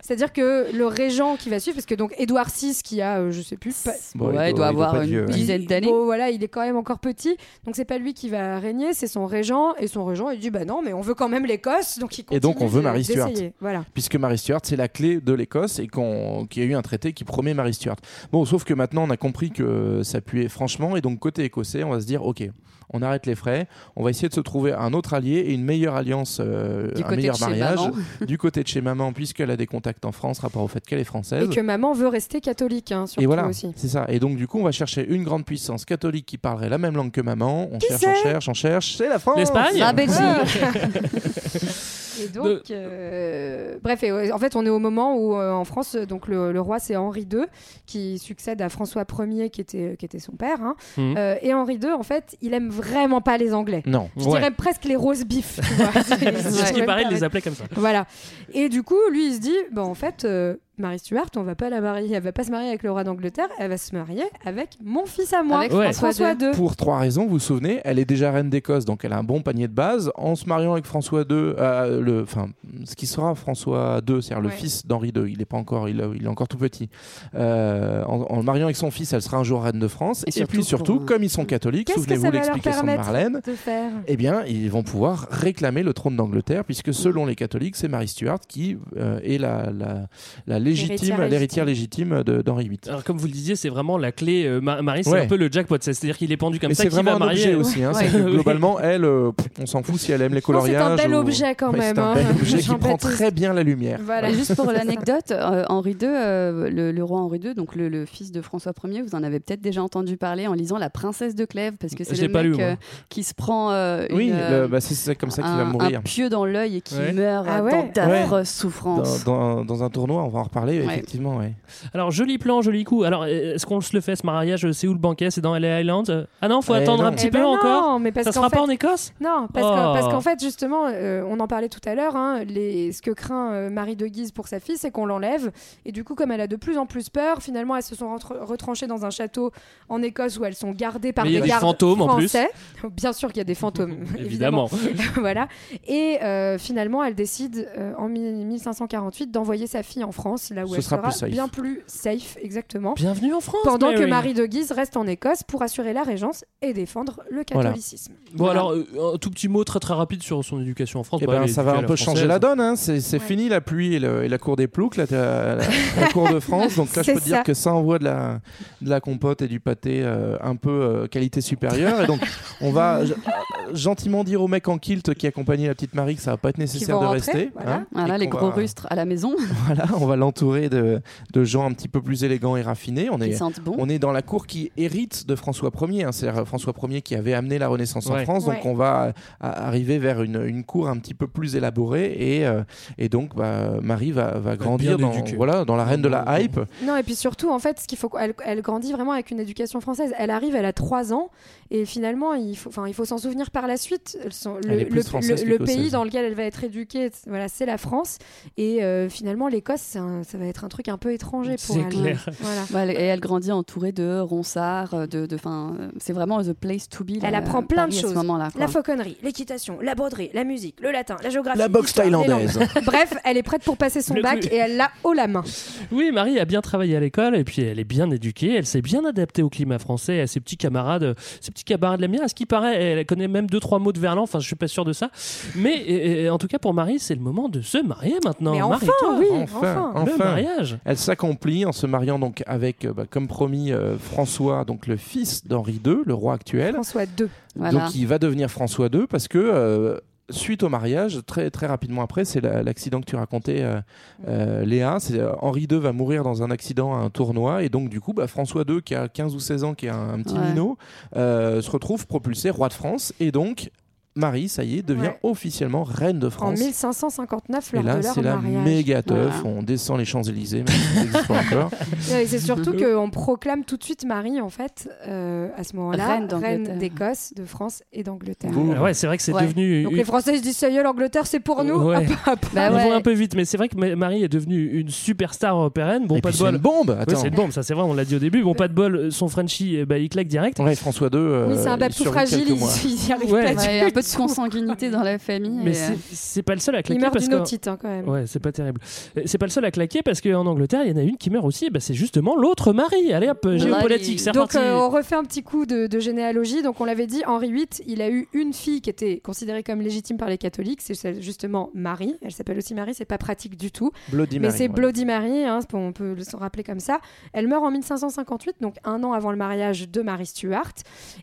C'est-à-dire que le régent qui va suivre, parce que donc Édouard VI, qui a, euh, je sais plus, pas- Bon, ouais, il doit avoir une dizaine d'années. Bon, voilà, il est quand même encore petit, donc c'est pas lui qui va régner, c'est son régent, et son régent il dit bah non, mais on veut quand même l'Écosse, donc il continue Et donc, on veut Marie Stuart. Voilà. puisque Mary Stuart c'est la clé de l'Écosse et qu'on- qu'il y a eu un traité qui promet Mary Stuart. Bon, sauf que maintenant on a compris que ça puait franchement et donc côté écossais, on va se dire ok, on arrête les frais, on va essayer de se trouver un autre allié et une meilleure alliance, euh, un meilleur mariage (laughs) du côté de chez maman puisqu'elle a des contacts en France rapport au fait qu'elle est française. Et que maman veut rester catholique, hein, surtout Et voilà, aussi. c'est ça. Et donc, du coup, on va chercher une grande puissance catholique qui parlerait la même langue que maman. On Qui cherche, on cherche, on cherche. C'est la France L'Espagne La Belgique. (laughs) (laughs) Et donc, euh, bref, et, en fait, on est au moment où euh, en France, donc le, le roi c'est Henri II qui succède à François Ier qui était qui était son père. hein. Mhm. Euh, et Henri II, en fait, il aime vraiment pas les Anglais. Non. Je Ouais. dirais presque les rose beef. tu vois. (laughs) Ce qui paraît de les appeler comme ça. Voilà. Et du coup, lui, il se dit, bon, en fait, euh, Marie Stuart, on va pas la marier, elle va pas se marier avec le roi d'Angleterre, elle va se marier avec mon fils à moi, Avec Ouais. François II. Pour trois raisons, vous vous souvenez, elle est déjà reine d'Écosse, donc elle a un bon panier de base. En se mariant avec François II, euh, le, enfin, ce qui sera François II, c'est-à-dire le Ouais. fils d'Henri II, il est pas encore, il, il est encore tout petit. Euh, en, en le mariant avec son fils, elle sera un jour reine de France. Et Et, surtout puis surtout, pour- comme ils sont catholiques, souvenez-vous l'explication de Marlène. de faire? Eh bien, ils vont pouvoir réclamer le trône d'Angleterre, puisque selon les catholiques, c'est Marie Stuart qui euh, est la, la, la légitime, L'héritière légitime d'Henri VIII. Alors comme vous le disiez, c'est vraiment la clé. euh, Ma- Marie, c'est Ouais. un peu le jackpot. C'est-à-dire qu'il est pendu comme Mais ça, c'est va vraiment un marier. objet aussi. hein. Ouais. C'est que (laughs) Oui. globalement, elle, euh, on s'en fout si elle aime les Non, c'est coloriages. un bel ou- objet quand Ouais, même. C'est un hein. bel objet (laughs) qui prend très bien la lumière. Voilà. Juste pour l'anecdote, euh, Henri II, euh, le, le roi Henri II, donc le, le fils de François Ier, vous en avez peut-être déjà entendu parler en lisant La Princesse de Clèves, parce que c'est le mec lu, euh, qui se prend euh, Oui, bah, c'est c'est comme ça qu'il va mourir. un pieu dans l'œil et qui meurt Ah ouais. dans d'affreuses souffrances. Dans un tournoi, on va en reparler, Ouais. effectivement. Ouais. Alors joli plan, joli coup. Alors est-ce qu'on se le fait ce mariage C'est où le banquet C'est dans LA Island? Ah non, faut Eh attendre non. un petit Eh peu ben encore. non, mais parce Ça sera fait, pas en Écosse? Non, parce Oh. que- parce qu'en fait, justement, euh, on en parlait tout à l'heure, hein, les, ce que craint euh, Marie de Guise pour sa fille, c'est qu'on l'enlève. Et du coup, comme elle a de plus en plus peur, finalement, elles se sont retranchées dans un château en Écosse où elles sont gardées par Mais il y a des des gardes fantômes, en plus. français. Bien sûr qu'il y a des fantômes, (laughs) évidemment. (laughs) Voilà. Et euh, finalement, elle décide euh, en mi- 1548 d'envoyer sa fille en France, là où Ce elle sera sera plus safe. bien plus safe, exactement. Bienvenue en France. Pendant que. Marie de Guise reste en Écosse pour assurer la régence et défendre le Voilà. catholicisme. Bon Voilà. alors euh, un tout petit mot très très rapide sur son éducation en France. Eh Bah, ben, ça va un peu changer la donne. hein. C'est c'est Ouais. fini la pluie et, le- et la cour des ploucs, la, la- la- (laughs) la cour de France. Donc là, je peux te dire ça. que ça envoie de la, de la compote et du pâté euh, un peu euh, qualité supérieure. Et donc, on va (laughs) gentiment dire au mec en kilt qui accompagne la petite Marie que ça va pas être nécessaire de rentrer, rester. voilà. hein, Voilà, les gros va- rustres à la maison. (laughs) Voilà, on va l'ent- entouré de, de gens un petit peu plus élégants et raffinés. On est, bon. on est dans la cour qui hérite de François Ier. hein. C'est François Ier qui avait amené la Renaissance en. France. Donc Ouais. on va euh, à- arriver vers une, une cour un petit peu plus élaborée. Et, euh, et donc bah, Marie va, va grandir dans, voilà, dans la reine de la hype. Non, et puis surtout, en fait, ce qu'il faut, elle, elle grandit vraiment avec une éducation française. Elle arrive, elle a 3 ans, et finalement, il faut, enfin, il faut s'en souvenir par la suite. Le, pays dans lequel elle va être éduquée, voilà, c'est la France. Et euh, finalement, l'Écosse, c'est un- ça va être un truc un peu étranger pour elle. clair. (laughs) Voilà. Ouais, elle- et elle grandit entourée de ronsards, de, de, fin, euh, c'est vraiment the place to be. Elle là, apprend plein de Paris, choses. ce moment-là. quoi. La fauconnerie, l'équitation, la broderie, la musique, le latin, la géographie. La boxe thaïlandaise. (laughs) Bref, elle est prête pour passer son Le bac et elle l'a haut la main. Oui, Marie a bien travaillé à l'école et puis elle est bien éduquée. Elle s'est bien adaptée au climat français, et à ses petits camarades, ses petits camarades l'aiment bien. À ce qui paraît, elle connaît même deux trois mots de verlan. Enfin, je suis pas sûr de ça. Mais et- et en tout cas pour Marie, c'est le moment de se marier maintenant. Mais enfin, Marie-toi. oui, Enfin, enfin. Le enfin. mariage. Elle s'accomplit en se mariant donc avec, euh, bah, comme promis, euh, François, donc le fils d'Henri II, le roi actuel. François II. Voilà. Donc il va devenir François II parce que euh, suite au mariage, très très rapidement après, c'est la- l'accident que tu racontais, euh, euh, Léa. C'est euh, Henri II va mourir dans un accident à un tournoi et donc du coup, bah, François II qui a 15 ou 16 ans, qui est un, un petit Ouais. minot, euh, se retrouve propulsé roi de France et donc Marie, ça y est, devient Ouais. officiellement reine de En France. 1559, et lors là, de leur c'est la mariage. méga teuf. Voilà. On descend les Champs-Élysées, même si ça n'existe pas encore. (laughs) Et c'est surtout qu'on proclame tout de suite Marie, en fait, euh, à ce moment-là, Reine d'Angleterre. reine d'Écosse, de France et d'Angleterre. Ah ouais, c'est vrai que c'est Ouais. devenu. Donc une- les Français se disent ça y est, l'Angleterre c'est pour nous. Ouais. (laughs) Hop, hop. Bah Ils ouais. vont un peu vite, mais c'est vrai que Ma- Marie est devenue une superstar européenne. Bon, et pas puis de c'est bol. une bombe. Ouais, Attends. c'est une bombe, ça c'est vrai, on l'a dit au début. Bon, pas de bol, son Frenchie, eh ben, il claque direct. Ouais, François II. euh, oui, c'est un il bab tout survit fragile, (laughs) il, y arrive pas peu de consanguinité dans la famille. Mais euh, c'est pas le seul à Il claquer meurt parce d'une que. otite hein, quand même. Ouais, c'est pas terrible. Euh, C'est pas le seul à claquer parce qu'en Angleterre, il y en a une qui meurt aussi. Bah, c'est justement l'autre Marie. Allez hop, géopolitique, c'est Donc euh, on refait un petit coup de, de généalogie. Donc on l'avait dit, Henri VIII, il a eu une fille qui était considérée comme légitime par les catholiques, c'est justement Marie. Elle s'appelle aussi Marie, c'est pas pratique du tout. Bloody Mais c'est ouais. Bloody Mary, hein, on peut le se rappeler comme ça. Elle meurt en 1558, donc un an avant le mariage de Marie Stuart.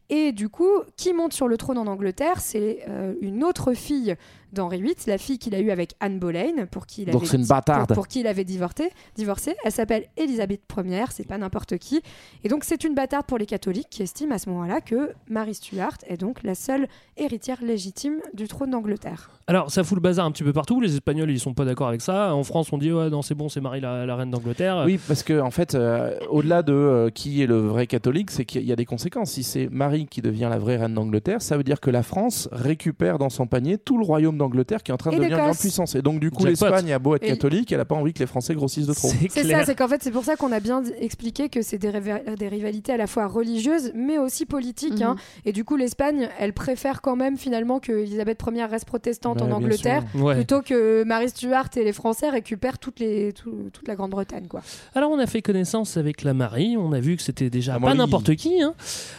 Et du coup, qui monte sur le trône en Angleterre C'est euh, une autre fille d'Henri VIII, la fille qu'il a eue avec Anne Boleyn, pour qui il avait, c'est une bâtarde. Pour, pour qui il avait divorcé. divorcé. Elle s'appelle Elisabeth Ier, c'est pas n'importe qui. Et donc c'est une bâtarde pour les catholiques qui estiment à ce moment-là que Marie Stuart est donc la seule héritière légitime du trône d'Angleterre. Alors, ça fout le bazar un petit peu partout. Les Espagnols, ils sont pas d'accord avec ça. En France, on dit ouais, non, c'est bon, c'est Marie la, la reine d'Angleterre. Oui, parce que en fait, euh, au-delà de euh, qui est le vrai catholique, c'est qu'il y a des conséquences. Si c'est Marie qui devient la vraie reine d'Angleterre, ça veut dire que la France récupère dans son panier tout le royaume d'Angleterre qui est en train de devenir une grande l'Écosse. puissance. Et donc du coup, l'Espagne a beau être Et- catholique, elle a pas envie que les Français grossissent de trop. C'est ça, c'est qu'en fait, c'est pour ça qu'on a bien expliqué que c'est des, des rivalités à la fois religieuses, mais aussi politiques. hein. Et du coup, l'Espagne, elle préfère quand même finalement que Elisabeth Ier reste protestante Bah, en Angleterre. Ouais. plutôt que Marie Stuart et les Français récupèrent toutes les, tout- toute la Grande-Bretagne. quoi. Alors, on a fait connaissance avec la Marie. On a vu que c'était déjà Ah, pas n'importe qui. hein.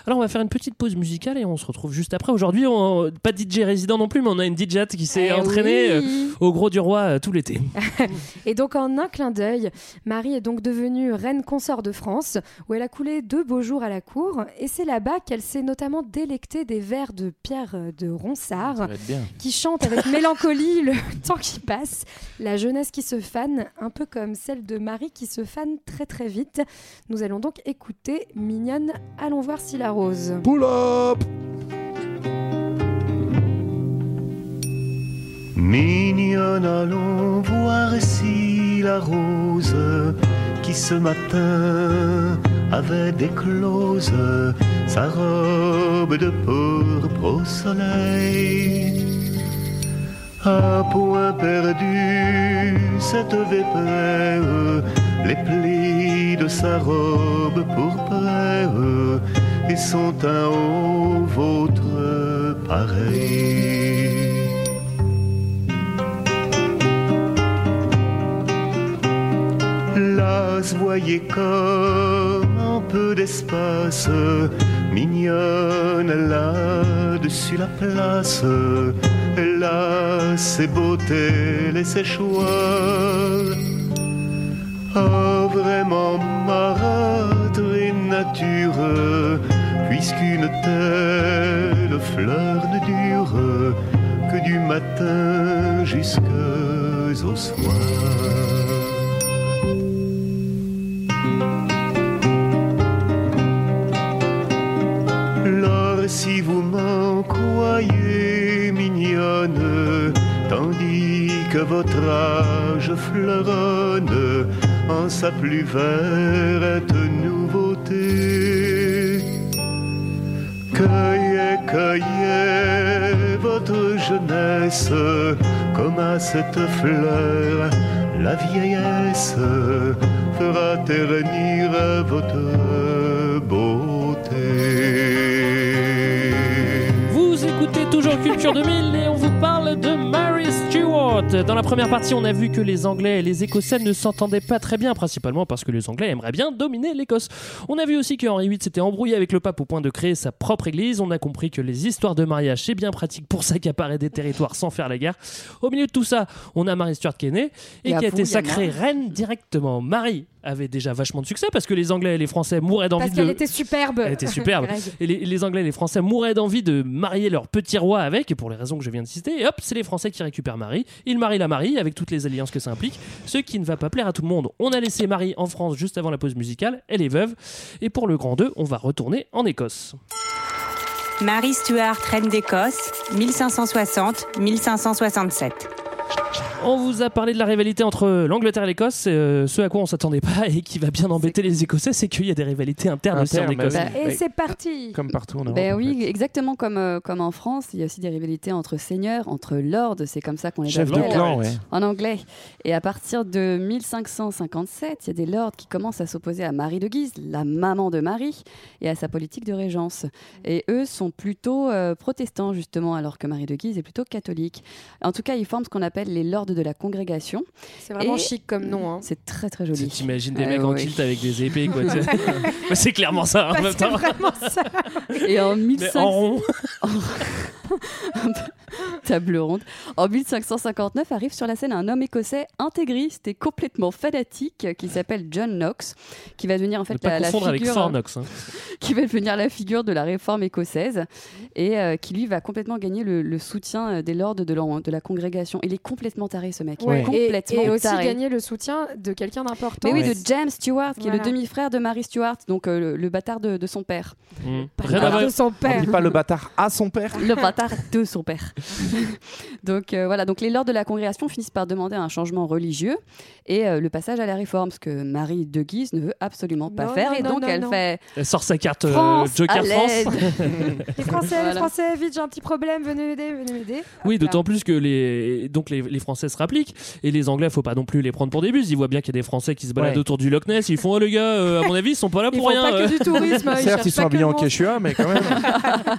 Alors, on va faire une petite pause musicale et on se retrouve juste après. Aujourd'hui, pas de DJ résident non plus, mais on a une DJ qui s'est Eh entraînée oui. euh, au gros du roi euh, tout l'été. (laughs) Et donc, en un clin d'œil, Marie est donc devenue reine consort de France, où elle a coulé deux beaux jours à la cour. Et c'est là-bas qu'elle s'est notamment délectée des vers de Pierre euh, de Ronsard. Qui chante avec (laughs) mélancolie le (laughs) temps qui passe, la jeunesse qui se fane, un peu comme celle de Marie qui se fane très très vite. Nous allons donc écouter Mignonne, allons voir si la rose. Pull up Mignonne, allons voir si la rose qui ce matin avait déclose sa robe de pourpre au soleil. À point perdu cette vépère, les plis de sa robe pourpre et son teint au vôtre pareil. Voyez comme un peu d'espace, mignonne là-dessus la place. Là, ses beautés et ses choix. Oh, vraiment marâtre et nature, puisqu'une telle fleur ne dure que du matin jusqu'au soir. vous m'en croyez mignonne, tandis que votre âge fleuronne en sa plus verte nouveauté. Cueillez, cueillez votre jeunesse comme à cette fleur la vieillesse fera ternir votre beauté toujours Culture 2000 et on vous parle de Mary Stuart. Dans la première partie, on a vu que les Anglais et les Écossais ne s'entendaient pas très bien, principalement parce que les Anglais aimeraient bien dominer l'Écosse. On a vu aussi que Henri VIII s'était embrouillé avec le pape au point de créer sa propre église. On a compris que les histoires de mariage, c'est bien pratique pour s'accaparer des territoires sans faire la guerre. Au milieu de tout ça, on a Marie Stuart qui est née et, qui a été sacrée reine directement. Marie avait déjà vachement de succès parce que les Anglais et les Français mouraient d'envie Parce de qu'elle était superbe. elle était superbe. (laughs) Et les, les Anglais et les Français mouraient d'envie de marier leur petit roi avec, et pour les raisons que je viens de citer. Et hop, c'est les Français qui récupèrent Marie. Ils marient la Marie avec toutes les alliances que ça implique, ce qui ne va pas plaire à tout le monde. On a laissé Marie en France juste avant la pause musicale. Elle est veuve. Et pour le grand 2, on va retourner en Écosse. Marie Stuart, reine d'Écosse, 1560-1567. On vous a parlé de la rivalité entre l'Angleterre et l'Écosse, euh, ce à quoi on s'attendait pas et qui va bien embêter les Écossais, c'est qu'il y a des rivalités internes aussi en Internes, bah Écosse. oui. Et c'est parti. Comme partout en Europe. Ben en oui, exactement comme, euh, comme en France, il y a aussi des rivalités entre seigneurs, entre lords, c'est comme ça qu'on les Chef de appelle clan, ouais. en anglais. Et à partir de 1557, il y a des lords qui commencent à s'opposer à Marie de Guise, la maman de Marie, et à sa politique de régence. Et eux sont plutôt euh, protestants, justement, alors que Marie de Guise est plutôt catholique. En tout cas, ils forment ce qu'on appelle les lords de la congrégation. C'est vraiment Et- chic comme nom. Hein. C'est très très joli. T'imagines des Euh, mecs en ouais. kilt avec des épées, quoi. (laughs) c'est clairement ça en Bah, même c'est temps. vraiment ça. Et en Mais 1500 en rond. (laughs) table ronde. En 1559 arrive sur la scène un homme écossais intégriste et complètement fanatique qui s'appelle John Knox, qui va devenir en Ne fait pas la, la confondre avec figure, Fornox. hein. (laughs) qui va devenir la figure de la réforme écossaise et euh, qui lui va complètement gagner le, le soutien euh, des lords de la congrégation. Il est complètement taré ce mec, Ouais. Et, complètement et aussi taré. gagner le soutien de quelqu'un d'important. Mais oui, de James Stewart, qui est le demi-frère de Mary Stewart, donc euh, le, le bâtard de, de son père. Mmh. Rien Bâtard à voir. de son On père. dit pas le bâtard à son père. Le bâtard de son père. (laughs) donc euh, voilà, donc les lords de la congrégation finissent par demander un changement religieux et euh, le passage à la réforme, ce que Marie de Guise ne veut absolument pas Non, faire. non, et non, donc non, elle non. fait Elle sort sa carte euh, France Joker. France. (laughs) Les Français, les. Français, vite, j'ai un petit problème, venez m'aider, venez m'aider. Oui, d'autant plus que les, donc les, les Français se rappliquent et les Anglais, faut pas non plus les prendre pour des bus. Ils voient bien qu'il y a des Français qui se baladent Ouais. autour du Loch Ness. Ils font, oh les gars, euh, à mon avis, ils sont pas là (laughs) Ils pour font rien. pas euh. que du tourisme. Certes, ils sont habillés en. Quechua, mais quand même. (laughs)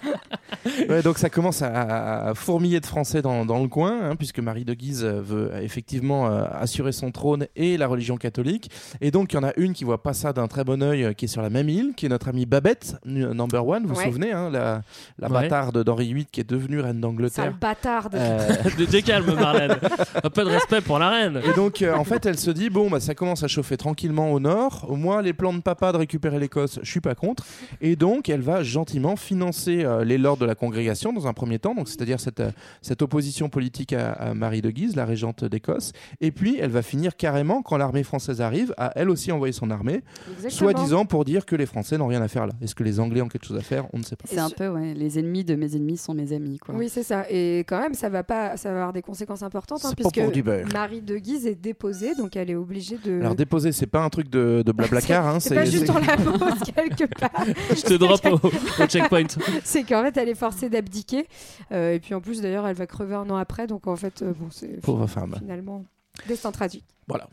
Ouais, donc ça commence à, à fourmiller de Français dans, dans le coin, hein, puisque Marie de Guise euh, veut euh, effectivement euh, assurer son trône et la religion catholique. Et donc il y en a une qui voit pas ça d'un très bon œil, euh, qui est sur la même île, qui est notre amie Babette, nu- number one. Vous vous souvenez, hein, la, la Ouais. bâtarde d'Henri VIII qui est devenue reine Sale d'Angleterre. bâtarde. Euh, (laughs) De décalme, Marlène. (laughs) Un peu de respect pour la reine. Et donc, euh, en fait, elle se dit bon, bah, ça commence à chauffer tranquillement au nord. Au moins, les plans de papa de récupérer l'Écosse, je suis pas contre. Et donc, elle va gentiment financer euh, les lords de la congrégation dans un premier temps, donc c'est-à-dire cette, euh, cette opposition politique à, à Marie de Guise, la régente d'Écosse. Et puis, elle va finir carrément, quand l'armée française arrive, à elle aussi envoyer son armée, soi-disant pour dire que les Français n'ont rien à faire là. Est-ce que les Anglais ont quelque chose à faire? On ne sait pas. C'est un peu, ouais, les ennemis de mes ennemis sont mes amis. Quoi. Oui, c'est ça. Et quand même, ça va pas, ça va avoir des conséquences importantes, hein, C'est pas puisque pour du beurre. Marie de Guise est déposée, donc elle est obligée de. Alors, déposer, c'est pas un truc de, de blablacar. hein, c'est pas juste on la pose quelque part. (laughs) Je te drop au, au checkpoint. (laughs) c'est qu'en fait, elle est forcée d'abdiquer. Euh, et puis en plus, d'ailleurs, elle va crever un an après. Donc en fait, euh, bon, c'est Pauvre femme. finalement destin tragique. Voilà.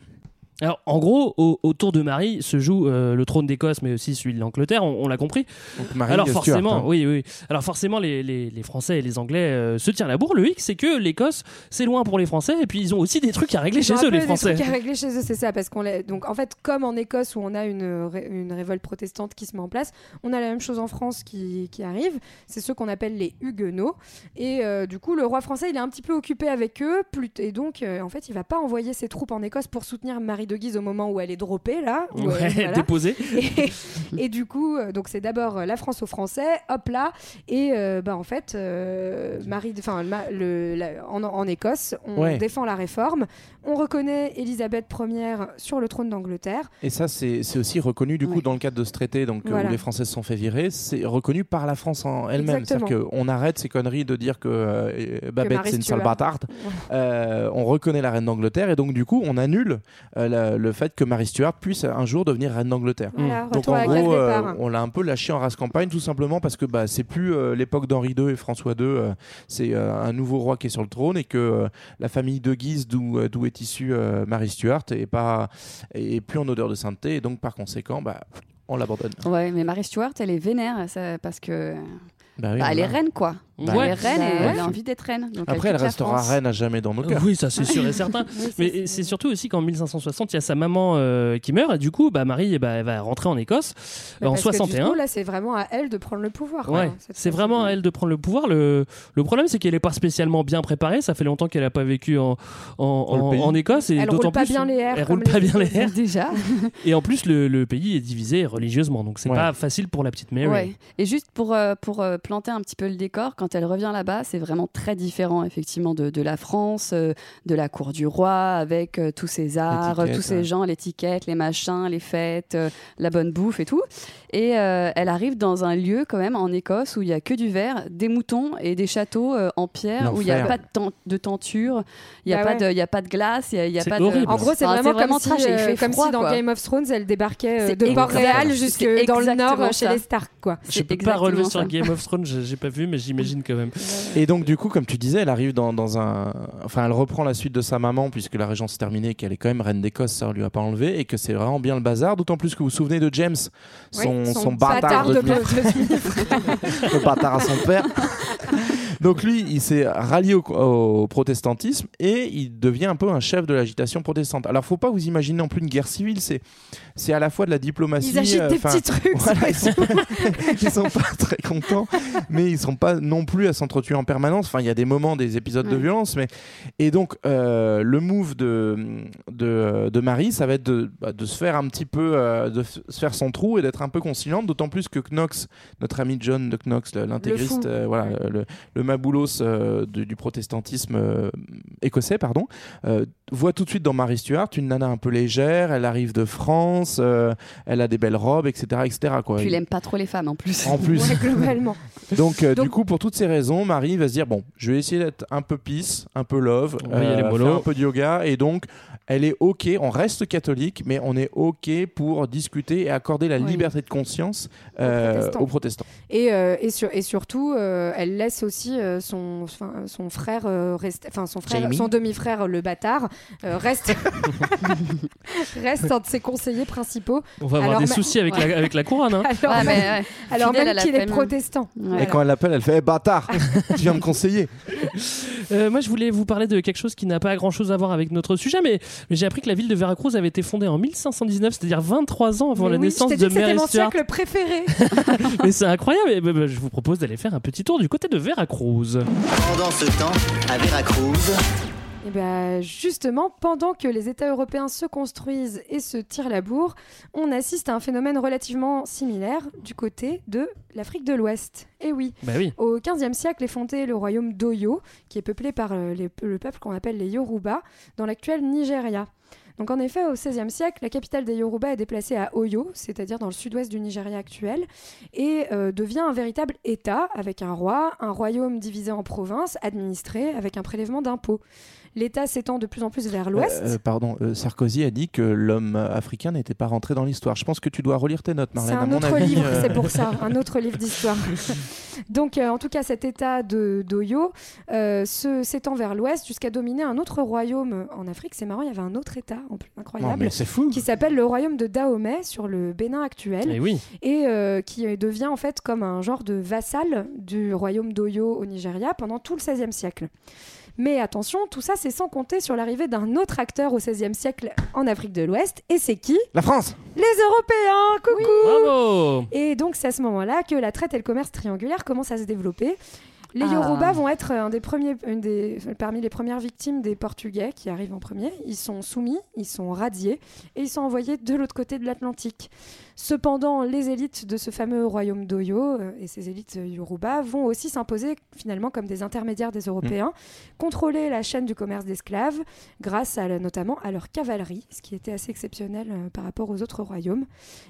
Alors, en gros, au- autour de Marie se joue euh, le trône d'Écosse, mais aussi celui de l'Angleterre, on, on l'a compris. Donc, Marie Alors Stuart, forcément, hein. oui, oui. Alors forcément, les, les- les Français et les Anglais euh, se tirent la bourre. Le hic, c'est que l'Écosse, c'est loin pour les Français, et puis ils ont aussi des trucs à régler Ils chez eux, peu les des Français. trucs à régler chez eux, c'est ça, parce qu'on donc en fait comme en Écosse où on a une, ré- une révolte protestante qui se met en place, on a la même chose en France qui, qui arrive. C'est ceux qu'on appelle les Huguenots, et euh, du coup le roi français il est un petit peu occupé avec eux, plus- et donc euh, en fait il va pas envoyer ses troupes en Écosse pour soutenir Marie Marie de Guise au moment où elle est droppée là. où, euh, Ouais, voilà. déposée. (laughs) Et, et du coup, euh, donc c'est d'abord euh, la France aux Français, hop là, et euh, bah en fait, euh, Marie, enfin la- en, en Écosse, on Ouais. défend la réforme, on reconnaît Élisabeth Ier sur le trône d'Angleterre. Et ça, c'est c'est aussi reconnu du coup dans le cadre de ce traité, donc Voilà. où les Français se sont fait virer, c'est reconnu par la France en elle-même. C'est-à-dire qu'on arrête ces conneries de dire que euh, Babette c'est une sale bâtarde. On reconnaît la reine d'Angleterre et donc du coup on annule euh, la- le fait que Marie Stuart puisse un jour devenir reine d'Angleterre. Voilà, Donc en gros, euh, on l'a un peu lâché en race campagne tout simplement parce que bah, c'est plus euh, l'époque d'Henri II et François II, euh, c'est euh, un nouveau roi qui est sur le trône et que euh, la famille de Guise d'où d'où est issue euh, Marie Stuart est pas est plus en odeur de sainteté et donc par conséquent bah, on l'abandonne. Ouais, mais Marie Stuart, elle est vénère ça, parce que. Bah oui, bah, elle est reine, quoi. Bah elle est reine et Bah elle a envie d'être reine. Donc Après, elle restera reine à jamais dans nos cœurs. Oui, ça c'est sûr et (laughs) certain. Mais c'est surtout aussi qu'en 1560, il y a sa maman euh, qui meurt et du coup, bah, Marie eh bah, elle va rentrer en Écosse Mais euh, en parce que, du 61. coup, là, c'est vraiment à elle de prendre le pouvoir. Ouais, cette c'est vraiment à elle de prendre le pouvoir. Le, le problème, c'est qu'elle n'est pas spécialement bien préparée. Ça fait longtemps qu'elle n'a pas vécu en, Écosse. Et Elle roule d'autant pas plus, bien les airs Elle roule pas bien les airs. Déjà. Et en plus, le, le pays est divisé religieusement. Donc, c'est pas facile pour la petite Mary. Et juste pour, euh, pour euh, planter un petit peu le décor, quand elle revient là-bas, c'est vraiment très différent, effectivement, de, de la France, euh, de la cour du roi, avec euh, tous ces arts, tous ces ouais. gens, l'étiquette, les machins, les fêtes, euh, la bonne bouffe et tout. Et euh, elle arrive dans un lieu, quand même, en Écosse, où il y a que du verre, des moutons et des châteaux euh, en pierre, où il n'y a pas de, ten- de tenture, il n'y a, pas ouais. de- il y a pas de glace, il n'y a, pas horrible. de... En gros, c'est Enfin, vraiment, comme, si, et il euh, fait comme froid, si dans quoi. Game of Thrones, elle débarquait euh, de Port-Réal jusque dans le nord chez les Stark. Quoi. Je C'est peux pas relever ça. sur Game of Thrones, j'ai j'ai pas vu, mais j'imagine quand même. Et donc du coup, comme tu disais, elle arrive dans, dans un, enfin, elle reprend la suite de sa maman puisque la régence est terminée, qu'elle est quand même reine d'Écosse, ça on lui a pas enlevé, et que c'est vraiment bien le bazar. D'autant plus que vous vous souvenez de James, son, Oui, son bâtard, de, de- (laughs) le bâtard à son père. Donc lui, il s'est rallié au, au protestantisme et il devient un peu un chef de l'agitation protestante. Alors faut pas vous imaginer non plus une guerre civile, c'est c'est à la fois de la diplomatie. Ils agitent euh, des petits trucs. (laughs) voilà, ils, sont, (laughs) ils sont pas très contents, mais ils sont pas non plus à s'entretuer en permanence. Enfin, il y a des moments, des épisodes de violence, mais et donc euh, le move de, de de Marie, ça va être de, bah, de se faire un petit peu, euh, de se faire son trou et d'être un peu conciliante. D'autant plus que Knox, notre ami John de Knox, l'intégriste, euh, voilà, le, le maboulos euh, du, du protestantisme euh, écossais, pardon, euh, voit tout de suite dans Marie Stuart une nana un peu légère. Elle arrive de France, euh, elle a des belles robes, etc., etc. Quoi. Puis il aime pas trop les femmes, en plus. En plus. (laughs) Ouais, globalement. Donc, euh, Donc- du coup, pour toutes ces raisons, Marie va se dire bon, je vais essayer d'être un peu peace, un peu love, faire un peu de yoga, et donc elle est ok. On reste catholique, mais on est ok pour discuter et accorder la Oui. liberté de conscience euh, protestants. aux protestants. Et, euh, et, sur- et surtout, euh, elle laisse aussi euh, son, son frère euh, rester, enfin son frère, son demi-frère, le bâtard, euh, reste, (laughs) reste un de ses conseillers principaux. On va avoir Alors, des soucis avec, la, avec la couronne. hein. Alors Ouais, même, mais, ouais. alors même qu'il est protestant. Ouais. Et quand elle l'appelle, elle fait Eh, bâtard, tu viens me conseiller. (laughs) Euh, moi, je voulais vous parler de quelque chose qui n'a pas grand-chose à voir avec notre sujet, mais, mais j'ai appris que la ville de Veracruz avait été fondée en 1519, c'est-à-dire 23 ans avant Mais la oui, naissance je dit de que c'était Mary mon Stuart. siècle préféré. (laughs) mais c'est incroyable. Et, bah, bah, je vous propose d'aller faire un petit tour du côté de Veracruz. Pendant ce temps, à Veracruz, Et ben justement, pendant que les États européens se construisent et se tirent la bourre, on assiste à un phénomène relativement similaire du côté de l'Afrique de l'Ouest. Et oui. Bah oui. Au XVe siècle est fondé le royaume d'Oyo, qui est peuplé par euh, les- le peuple qu'on appelle les Yoruba, dans l'actuel Nigeria. Donc en effet, au XVIe siècle, la capitale des Yoruba est déplacée à Oyo, c'est-à-dire dans le sud-ouest du Nigeria actuel, et euh, devient un véritable État avec un roi, un royaume divisé en provinces, administré avec un prélèvement d'impôts. L'État s'étend de plus en plus vers l'ouest. Euh, euh, pardon, euh, Sarkozy a dit que l'homme africain n'était pas rentré dans l'histoire. Je pense que tu dois relire tes notes, C'est Marlène. à un mon autre avis, livre, euh, c'est pour ça, un autre livre d'histoire. (laughs) Donc, euh, en tout cas, cet état de d'Oyo euh, se- s'étend vers l'ouest jusqu'à dominer un autre royaume en Afrique. C'est marrant, il y avait un autre état en plus Non, incroyable c'est fou. qui s'appelle le royaume de Dahomey sur le Bénin actuel Et oui. et euh, qui devient en fait comme un genre de vassal du royaume d'Oyo au Nigeria pendant tout le XVIe siècle. Mais attention, tout ça c'est sans compter sur l'arrivée d'un autre acteur au XVIe siècle en Afrique de l'Ouest. Et c'est qui? La France Les Européens Coucou Bravo Et donc c'est à ce moment-là que la traite et le commerce triangulaire commencent à se développer. Les Ah. Yoruba vont être un des premiers, une des, parmi les premières victimes des Portugais qui arrivent en premier. Ils sont soumis, ils sont radiés et ils sont envoyés de l'autre côté de l'Atlantique. Cependant, les élites de ce fameux royaume d'Oyo euh, et ces élites euh, Yoruba vont aussi s'imposer finalement comme des intermédiaires des Européens, contrôler la chaîne du commerce d'esclaves grâce à, notamment à leur cavalerie, ce qui était assez exceptionnel euh, par rapport aux autres royaumes.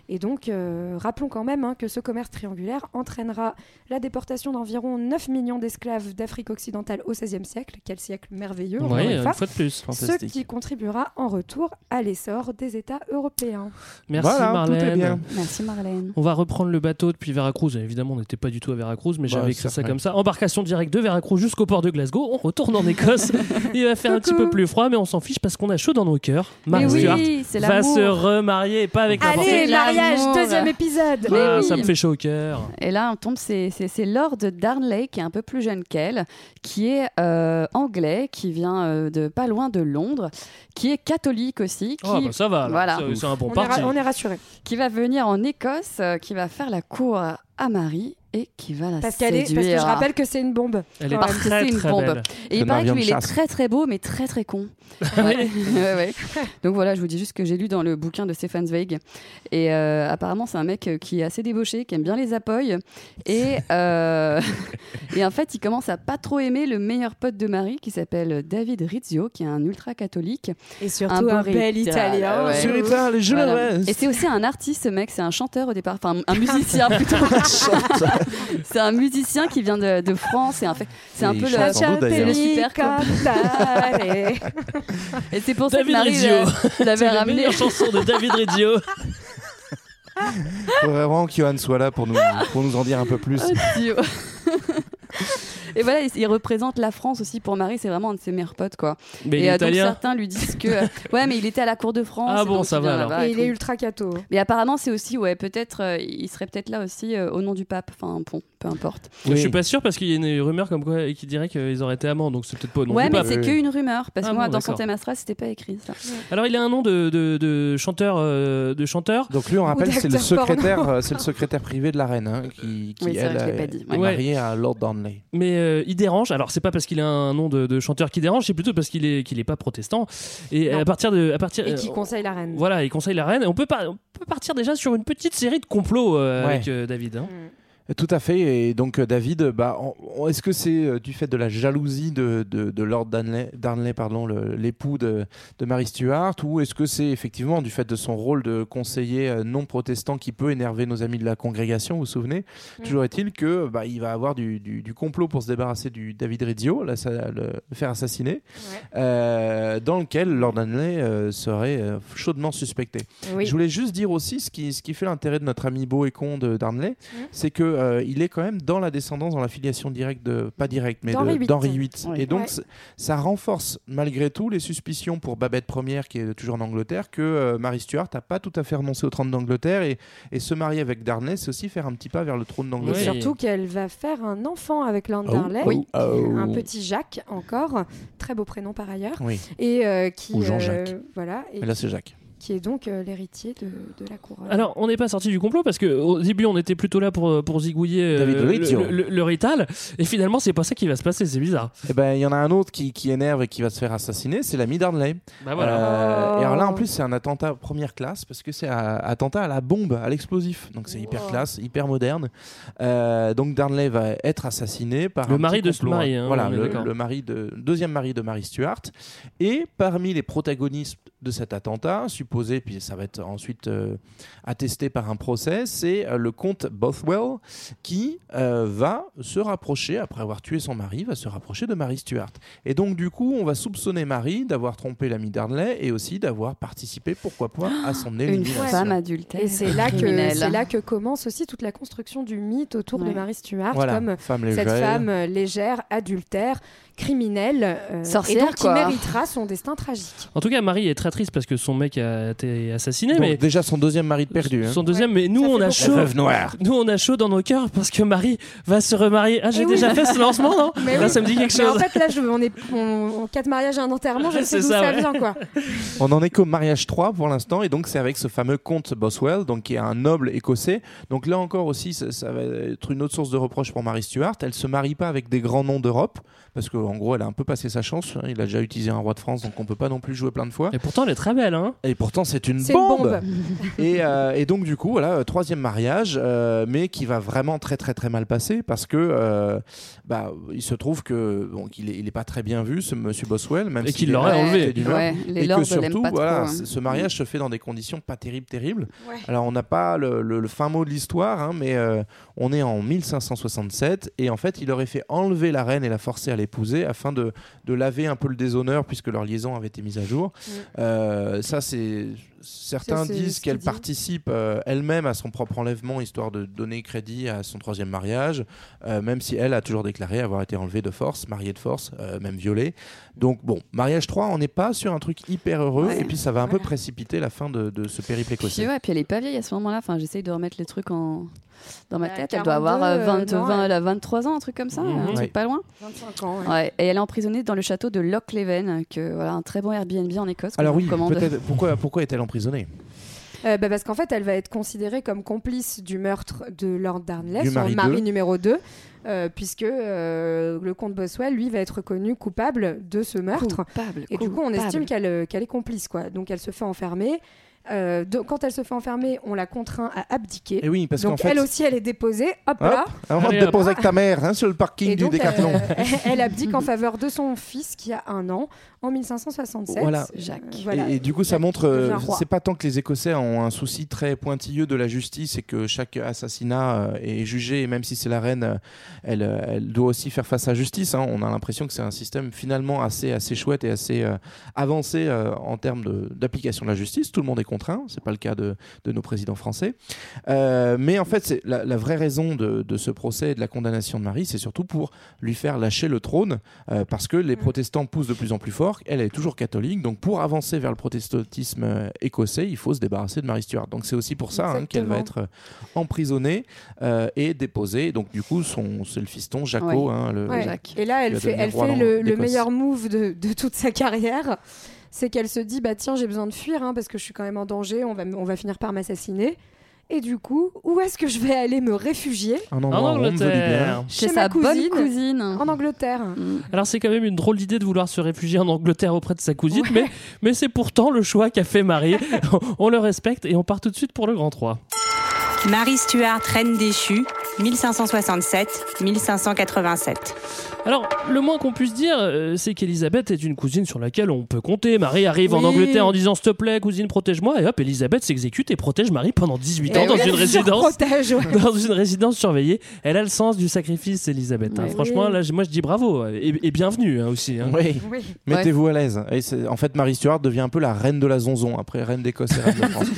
Et donc, euh, rappelons quand même hein, que ce commerce triangulaire entraînera la déportation d'environ 9 millions d'esclaves d'Afrique occidentale au XVIe siècle. Quel siècle merveilleux, Ouais, une une fois. fois de plus. Ce qui contribuera en retour à l'essor des États européens. Merci Voilà, tout est Marlène. Merci Marlène. On va reprendre le bateau depuis Veracruz. Évidemment, on n'était pas du tout à Veracruz, mais Bah, j'avais écrit ça comme ça. Embarcation directe de Veracruz jusqu'au port de Glasgow. On retourne en Écosse. (laughs) Il va faire un petit peu plus froid, mais on s'en fiche parce qu'on a chaud dans nos cœurs. Mais Marie oui, va se remarier, pas avec n'importe Allez, qui. mariage, deuxième épisode Mais Ah, oui. Ça me fait chaud au cœur. Et là, on tombe, c'est Lord Darnley, qui est un peu plus jeune qu'elle, qui est euh, anglais, qui vient euh, de pas loin de Londres, qui est catholique aussi. Qui, Ah, bah, ça va. Voilà. C'est- un bon on, est parti. on est rassurés. qui va venir en Écosse, euh, qui va faire la cour à Marie et qui va la Parce, qu'elle est, parce que séduire. je rappelle que c'est une bombe. Elle est. Parce que très c'est une très bombe. belle. Et il Un paraît que lui, il est très très beau, mais très très con. (laughs) Ouais. oui Ouais, ouais. Donc voilà, je vous dis juste que j'ai lu dans le bouquin de Stefan Zweig. Et euh, apparemment, c'est un mec euh, qui est assez débauché, qui aime bien les apoils. Et, (laughs) euh, (laughs) et en fait, il commence à pas trop aimer le meilleur pote de Marie, qui s'appelle David Rizzio, qui est un ultra catholique. Et surtout un, beau bel italien. ouais. Sur Italie, je Voilà. le reste. Et c'est aussi un artiste, ce mec, c'est un chanteur au départ, enfin un musicien plutôt. (laughs) c'est un musicien qui vient de, de France et en fait, c'est un peu le, c'est le super. (laughs) Et c'est pour ça que David Marie (laughs) l'avait C'est la ramené. meilleure chanson de David Rizzio. Faut vraiment que Johan soit là pour nous, pour nous en dire un peu plus. Oh. Et voilà, il, il représente la France aussi pour Marie, c'est vraiment un de ses meilleurs potes quoi. Mais et est euh, donc certains lui disent que (laughs) euh, ouais, mais il était à la cour de France. Ah bon, ça va, alors. là-bas Et et il est ultra cato. Mais apparemment, c'est aussi ouais, peut-être euh, il serait peut-être là aussi euh, au nom du pape. Enfin bon, peu importe. Je suis pas sûr parce qu'il y a une rumeur comme quoi qui dirait qu'ils auraient été amants, donc c'est peut-être pas au nom ouais, du mais pape. c'est qu'une rumeur parce que Ah moi bon, dans thème astral, c'était pas écrit ça. Alors il a un nom de, de, de chanteur, euh, de chanteur. Donc lui, on rappelle, c'est le secrétaire, c'est le secrétaire privé de la reine, hein, qui, Oui, elle, est ouais. mariée à Lord Darnley. Mais euh, il dérange. Alors c'est pas parce qu'il a un nom de, de chanteur qui dérange, c'est plutôt parce qu'il est qu'il est pas protestant. Et Non. à partir de à partir Et qui euh, conseille la reine. voilà, il conseille la reine. Et on peut pas on peut partir déjà sur une petite série de complots euh, Ouais. avec euh, David. hein. Mm. Tout à fait. Et donc euh, David, bah, on- on- est-ce que c'est euh, du fait de la jalousie de, de, de Lord Darnley, Darnley pardon, le- l'époux de, de Mary Stuart, ou est-ce que c'est effectivement du fait de son rôle de conseiller euh, non protestant qui peut énerver nos amis de la congrégation, vous vous souvenez? Toujours est-il que bah, il va avoir du, du- du complot pour se débarrasser du David Rizzio, là, ça- le, le faire assassiner, euh, dans lequel Lord Darnley euh, serait euh, chaudement suspecté. Oui. Je voulais juste dire aussi ce qui, ce qui fait l'intérêt de notre ami beau et con de Darnley, c'est que euh, il est quand même dans la descendance, dans la filiation directe de pas directe, mais D'Henri VIII. d'Henri VIII. Oui. Et donc Ouais. ça renforce malgré tout les suspicions pour Babette Ier, qui est toujours en Angleterre, que euh, Marie Stuart n'a pas tout à fait renoncé au trône d'Angleterre et, et se marier avec Darnley, c'est aussi faire un petit pas vers le trône Et d'Angleterre. Oui. surtout qu'elle va faire un enfant avec Lord Oh, Darnley. oh, oh. Un petit Jacques encore, très beau prénom par ailleurs, Oui, et euh, qui Ou Jean-Jacques. euh, voilà, et mais là c'est Jacques. Qui est donc euh, l'héritier de, de la couronne. Alors, on n'est pas sorti du complot parce que au début, on était plutôt là pour, pour zigouiller euh, David le, Rital. Et finalement, c'est pas ça qui va se passer. C'est bizarre. Eh ben, il y en a un autre qui, qui énerve et qui va se faire assassiner, c'est l'ami Darnley. Bah voilà. Euh, et alors là, en Oh. plus, c'est un attentat première classe parce que c'est un attentat à la bombe, à l'explosif. Donc c'est hyper classe, hyper moderne. Euh, donc Darnley va être assassiné par Le un mari de ce complot, mari, hein, voilà, on est le, mari de deuxième mari de Mary Stuart. Et parmi les protagonistes de cet attentat, supposé, puis ça va être ensuite euh, attesté par un procès, c'est euh, le comte Bothwell qui euh, va se rapprocher, après avoir tué son mari, va se rapprocher de Mary Stuart. Et donc, du coup, on va soupçonner Marie d'avoir trompé l'ami Darnley et aussi d'avoir participé, pourquoi pas, à son Une élimination. femme adultère. Et c'est là, que, c'est là que commence aussi toute la construction du mythe autour de. Marie Stuart Voilà, comme femme cette femme légère, adultère, criminelle, euh, Sorcière, et donc qui quoi. méritera son destin tragique. En tout cas, Marie est très triste parce que son mec a, été assassiné. Bon, mais déjà son deuxième mari de perdu. hein. son deuxième, mais nous on a chaud. veuve noire. Nous on a chaud dans nos cœurs parce que Marie va se remarier. Ah, j'ai Eh oui. déjà fait ce lancement, non (laughs) Mais Là, oui. ça me dit quelque Mais chose. en fait, là, je, on est on, en quatre mariages et un enterrement, je sais ça, ça, ouais. vient, quoi. (laughs) On en est qu'au mariage 3 pour l'instant, et donc c'est avec ce fameux comte Boswell, donc qui est un noble écossais. Donc là encore aussi, ça, ça va être une autre source de reproche pour Mary Stuart. Elle se marie pas avec des grands noms d'Europe, parce qu'en gros, elle a un peu passé sa chance. hein. Il a déjà utilisé un roi de France, donc on peut pas non plus jouer plein de fois. Et pourtant, elle est très belle, hein. Et pourtant, c'est une bombe. bombe. (laughs) et, euh, et donc du coup, voilà, troisième mariage, euh, mais qui va vraiment très très très mal passer parce que euh, bah, il se trouve que bon, qu'il est, il est pas très bien vu, ce Monsieur Boswell, même Et s'il qu'il l'aurait enlevé. d'humeur. Ouais, les et que surtout, pas trop, voilà, hein. ce mariage se fait dans des conditions pas terribles, terribles. Ouais. Alors on n'a pas le, le- le fin mot de l'histoire, hein, mais euh, on est en 1567 et en fait il aurait fait enlever la reine et la forcer à l'épouser afin de, de laver un peu le déshonneur puisque leur liaison avait été mise à jour. Euh, ça c'est certains Ça, disent qu'elle dit. participe euh, elle-même à son propre enlèvement histoire de donner crédit à son troisième mariage, euh, même si elle a toujours déclaré avoir été enlevée de force, mariée de force, euh, même violée. Donc bon, mariage 3, on n'est pas sur un truc hyper heureux Ouais. et puis ça va un peu précipiter la fin de, de ce périple écossais. Puis ouais, puis elle est pas vieille à ce moment-là. Enfin, j'essaye de remettre les trucs en dans ma tête. Elle doit 42, avoir euh, 20, euh, non, 20, elle- elle a 23 ans, un truc comme ça, Mhm. un truc Ouais. pas loin. 25 ans, ouais. Ouais, et elle est emprisonnée dans le château de Loch Leven, que voilà, un très bon Airbnb en Écosse. Alors oui. Pourquoi, pourquoi est-elle emprisonnée Euh, bah, parce qu'en fait, elle va être considérée comme complice du meurtre de Lord Darnley, son mari numéro 2, puisque euh, le comte Boswell, lui, va être reconnu coupable de ce meurtre. Coupable, Et du coup, on estime qu'elle euh, est complice. Quoi. Donc, elle se fait enfermer. Euh, de- quand elle se fait enfermer, on la contraint à abdiquer. Et oui, parce donc fait- elle aussi, elle est déposée. Hop, Hop, là. on va te déposer avec ta mère hein, sur le parking Et du donc, Décathlon. euh, (laughs) elle abdique en faveur de son fils qui a un an en 1567. Voilà. Jacques. Voilà. Et, et du coup, ça montre, euh, c'est pas tant que les Écossais ont un souci très pointilleux de la justice et que chaque assassinat euh, est jugé, et même si c'est la reine, euh, elle, euh, elle doit aussi faire face à la justice. hein. On a l'impression que c'est un système finalement assez, assez chouette et assez euh, avancé euh, en termes d'application de, la justice. Tout le monde est contraint, c'est pas le cas de, de nos présidents français. Euh, mais en fait, c'est la, la vraie raison de, de ce procès et de la condamnation de Marie, c'est surtout pour lui faire lâcher le trône, euh, parce que Mm. les protestants poussent de plus en plus fort. Elle est toujours catholique, donc pour avancer vers le protestantisme euh, écossais, il faut se débarrasser de Marie Stuart. Donc c'est aussi pour ça hein, qu'elle va être euh, emprisonnée euh, et déposée. Donc du coup, son, c'est le fiston Jaco, Ouais. hein, le, Ouais. Et là, elle fait, elle le, meilleur move de, de toute sa carrière. C'est qu'elle se dit bah tiens j'ai besoin de fuir hein, parce que je suis quand même en danger, on va, on va finir par m'assassiner. Et du coup, où est-ce que je vais aller me réfugier En Angleterre. Chez Chez sa ma bonne cousine. cousine. En Angleterre. Alors c'est quand même une drôle d'idée de vouloir se réfugier en Angleterre auprès de sa cousine, mais, mais c'est pourtant le choix qu'a fait Marie. (laughs) on le respecte et on part tout de suite pour le Grand 3. Marie Stuart, reine déchue, 1567-1587. Alors, le moins qu'on puisse dire, euh, c'est qu'Elisabeth est une cousine sur laquelle on peut compter. Marie arrive en. Angleterre en disant S'il te plaît, cousine, protège-moi. Et hop, Elisabeth s'exécute et protège Marie pendant 18 ans Et dans oui, une résidence. surprotège, ouais. (laughs) Dans une résidence surveillée. Elle a le sens du sacrifice, Elisabeth. hein. Franchement, Oui. là, moi je dis bravo et, et bienvenue hein, aussi. hein. Oui. Oui. Mettez-vous à l'aise. En fait, Marie Stuart devient un peu la reine de la zonzon après reine d'Écosse et reine de (laughs) France.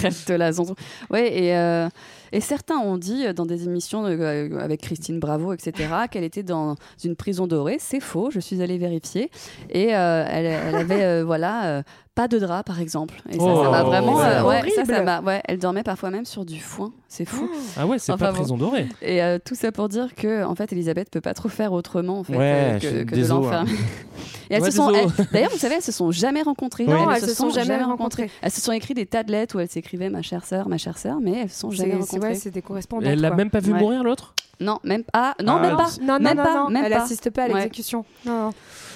Rêve de la zonzon. Ouais, et, euh, et certains ont dit euh, dans des émissions euh, avec Christine Bravo, etc., (laughs) qu'elle était dans une prison dorée. C'est faux, je suis allée vérifier. Et euh, elle, avait, voilà, pas de drap, par exemple. Et ça, Oh, ça m'a vraiment. euh, ouais, ça, ça m'a- ouais, elle dormait parfois même sur du foin. C'est fou. Ah ouais, c'est Enfin, pas bon. prison dorée. Et euh, tout ça pour dire que, en fait, Elisabeth peut pas trop faire autrement en fait, Ouais, euh, que, que de désolé, l'enfermer. hein. (laughs) Et elles Ouais, se sont, d'ailleurs, vous savez, elles se sont jamais rencontrées. Non, elles, elles se sont jamais rencontrées. Elles se sont écrites des tas de lettres où elles s'écrivaient ma chère sœur, ma chère sœur, mais elles se sont jamais rencontrées. ouais, c'est des correspondantes. Elle l'a même pas vu Ouais. mourir l'autre? Non, même pas. Non, Ah, même pas. Non, non, même non, pas. même elle pas. assiste pas à l'exécution. Non, non.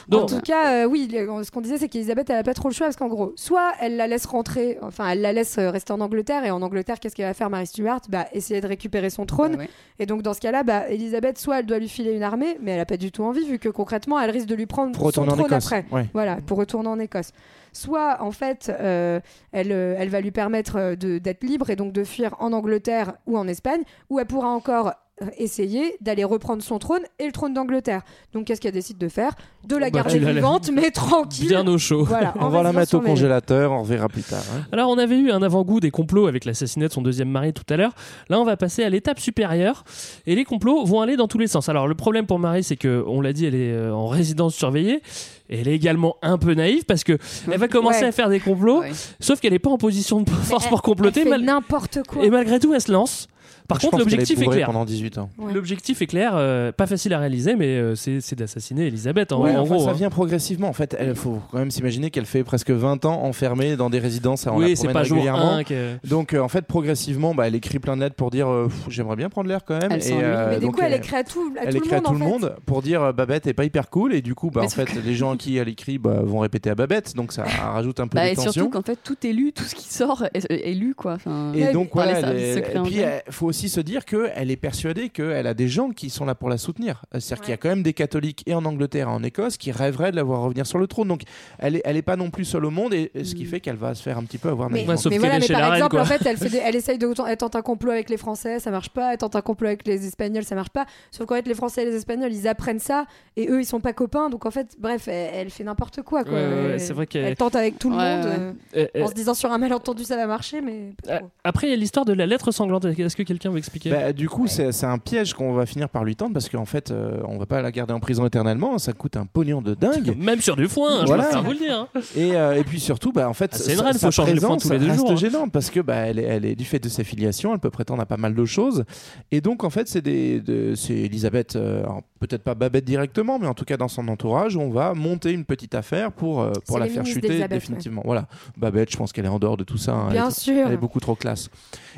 Donc- en tout cas, euh, oui, ce qu'on disait, c'est qu'Elisabeth, elle a pas trop le choix parce qu'en gros, soit elle la laisse rentrer, enfin, elle la laisse euh, rester en Angleterre, et en Angleterre, qu'est-ce qu'elle va faire, Marie Stuart? Bah, essayer de récupérer son trône. Ouais, ouais. Et donc, dans ce cas-là, bah, Elisabeth, soit elle doit lui filer une armée, mais elle a pas du tout envie, vu que concrètement, elle risque de lui prendre Pour son retourner en trône Écosse. après. Ouais. Voilà, pour retourner en Écosse. Soit, en fait, euh, elle, euh, elle va lui permettre d'être libre et donc de fuir en Angleterre ou en Espagne, ou elle pourra encore essayer d'aller reprendre son trône et le trône d'Angleterre. Donc qu'est-ce qu'elle décide de faire? De la Bah, garder vivante, mais tranquille. Bien au chaud. Voilà, On en va la mettre au congélateur, on reverra plus tard. hein. Alors, on avait eu un avant-goût des complots avec l'assassinat de son deuxième mari tout à l'heure. Là, on va passer à l'étape supérieure. Et les complots vont aller dans tous les sens. Alors, le problème pour Marie, c'est que, on l'a dit, elle est euh, en résidence surveillée. Et elle est également un peu naïve parce que elle va commencer Ouais. à faire des complots. Sauf qu'elle n'est pas en position de force pour comploter. Elle fait mal- n'importe quoi. Et malgré tout, elle se lance. Par contre, l'objectif est clair. pendant 18 ans. Ouais. L'objectif est clair, euh, pas facile à réaliser, mais euh, c'est d'assassiner Elisabeth en, Ouais, en enfin, gros. ça hein. vient progressivement. En fait, il faut quand même s'imaginer qu'elle fait presque 20 ans enfermée dans des résidences. On Oui, c'est pas régulièrement. que- Donc, euh, en fait, progressivement, bah, elle écrit plein de lettres pour dire euh, j'aimerais bien prendre l'air quand même. Elle s'ennuie. Mais du donc, coup, elle écrit à tout- à elle tout le à monde, tout en le fait. monde pour dire Babette est pas hyper cool. Et du coup, bah, Mais en fait, les gens à qui elle écrit bah, vont répéter à Babette. Donc, ça (laughs) rajoute un peu de et tension. surtout qu'en fait, tout est lu, tout ce qui sort est, lu, quoi. Et donc, secrets et puis, il faut aussi se dire qu'elle est persuadée qu'elle a des gens qui sont là pour la soutenir. C'est-à-dire qu'il y a quand même des catholiques, et en Angleterre et en Écosse, qui rêveraient de la voir revenir sur le trône. Donc, elle est, elle est pas non plus seule au monde, et ce qui fait qu'elle va se faire un petit peu avoir Mm. Mais, naïvement. mais voilà, mais par exemple, en fait, elle, fait des- (laughs) elle essaye de. Elle tente un complot avec les Français, ça marche pas. Elle tente un complot avec les Espagnols, ça marche pas. Sauf qu'en fait, les Français et les Espagnols, ils apprennent ça, et eux, ils sont pas copains. Donc en fait, bref, elle, elle fait n'importe quoi. Ouais, ouais, c'est vrai qu'elle- Elle tente avec tout le Ouais, monde, ouais. euh, Euh, euh, en se disant sur un malentendu, ça va marcher, mais. trop. Après, il y a l'histoire de la lettre sanglante. Est-ce que quelqu'un veut expliquer Bah, du coup, c'est c'est un piège qu'on va finir par lui tendre parce qu'en fait, euh, on va pas la garder en prison éternellement. Ça coûte un pognon de dingue. (laughs) Même sur du foin, je Voilà. préfère vous le dire. hein. Et, euh, et puis surtout, bah, en fait, Ah, c'est une sa- faut changer le foin présence tous les deux reste jours, hein. gênante parce que bah, elle, est, elle est du fait de sa filiation, elle peut prétendre à pas mal de choses. Et donc, en fait, c'est des, de- c'est Elisabeth, euh, peut-être pas Babette directement, mais en tout cas dans son entourage, on va monter une petite affaire pour, euh, pour la faire chuter définitivement. Voilà, Babette, je pense qu'elle est en dehors de tout ça. hein. Bien elle, est- sûr. Elle est beaucoup trop classe.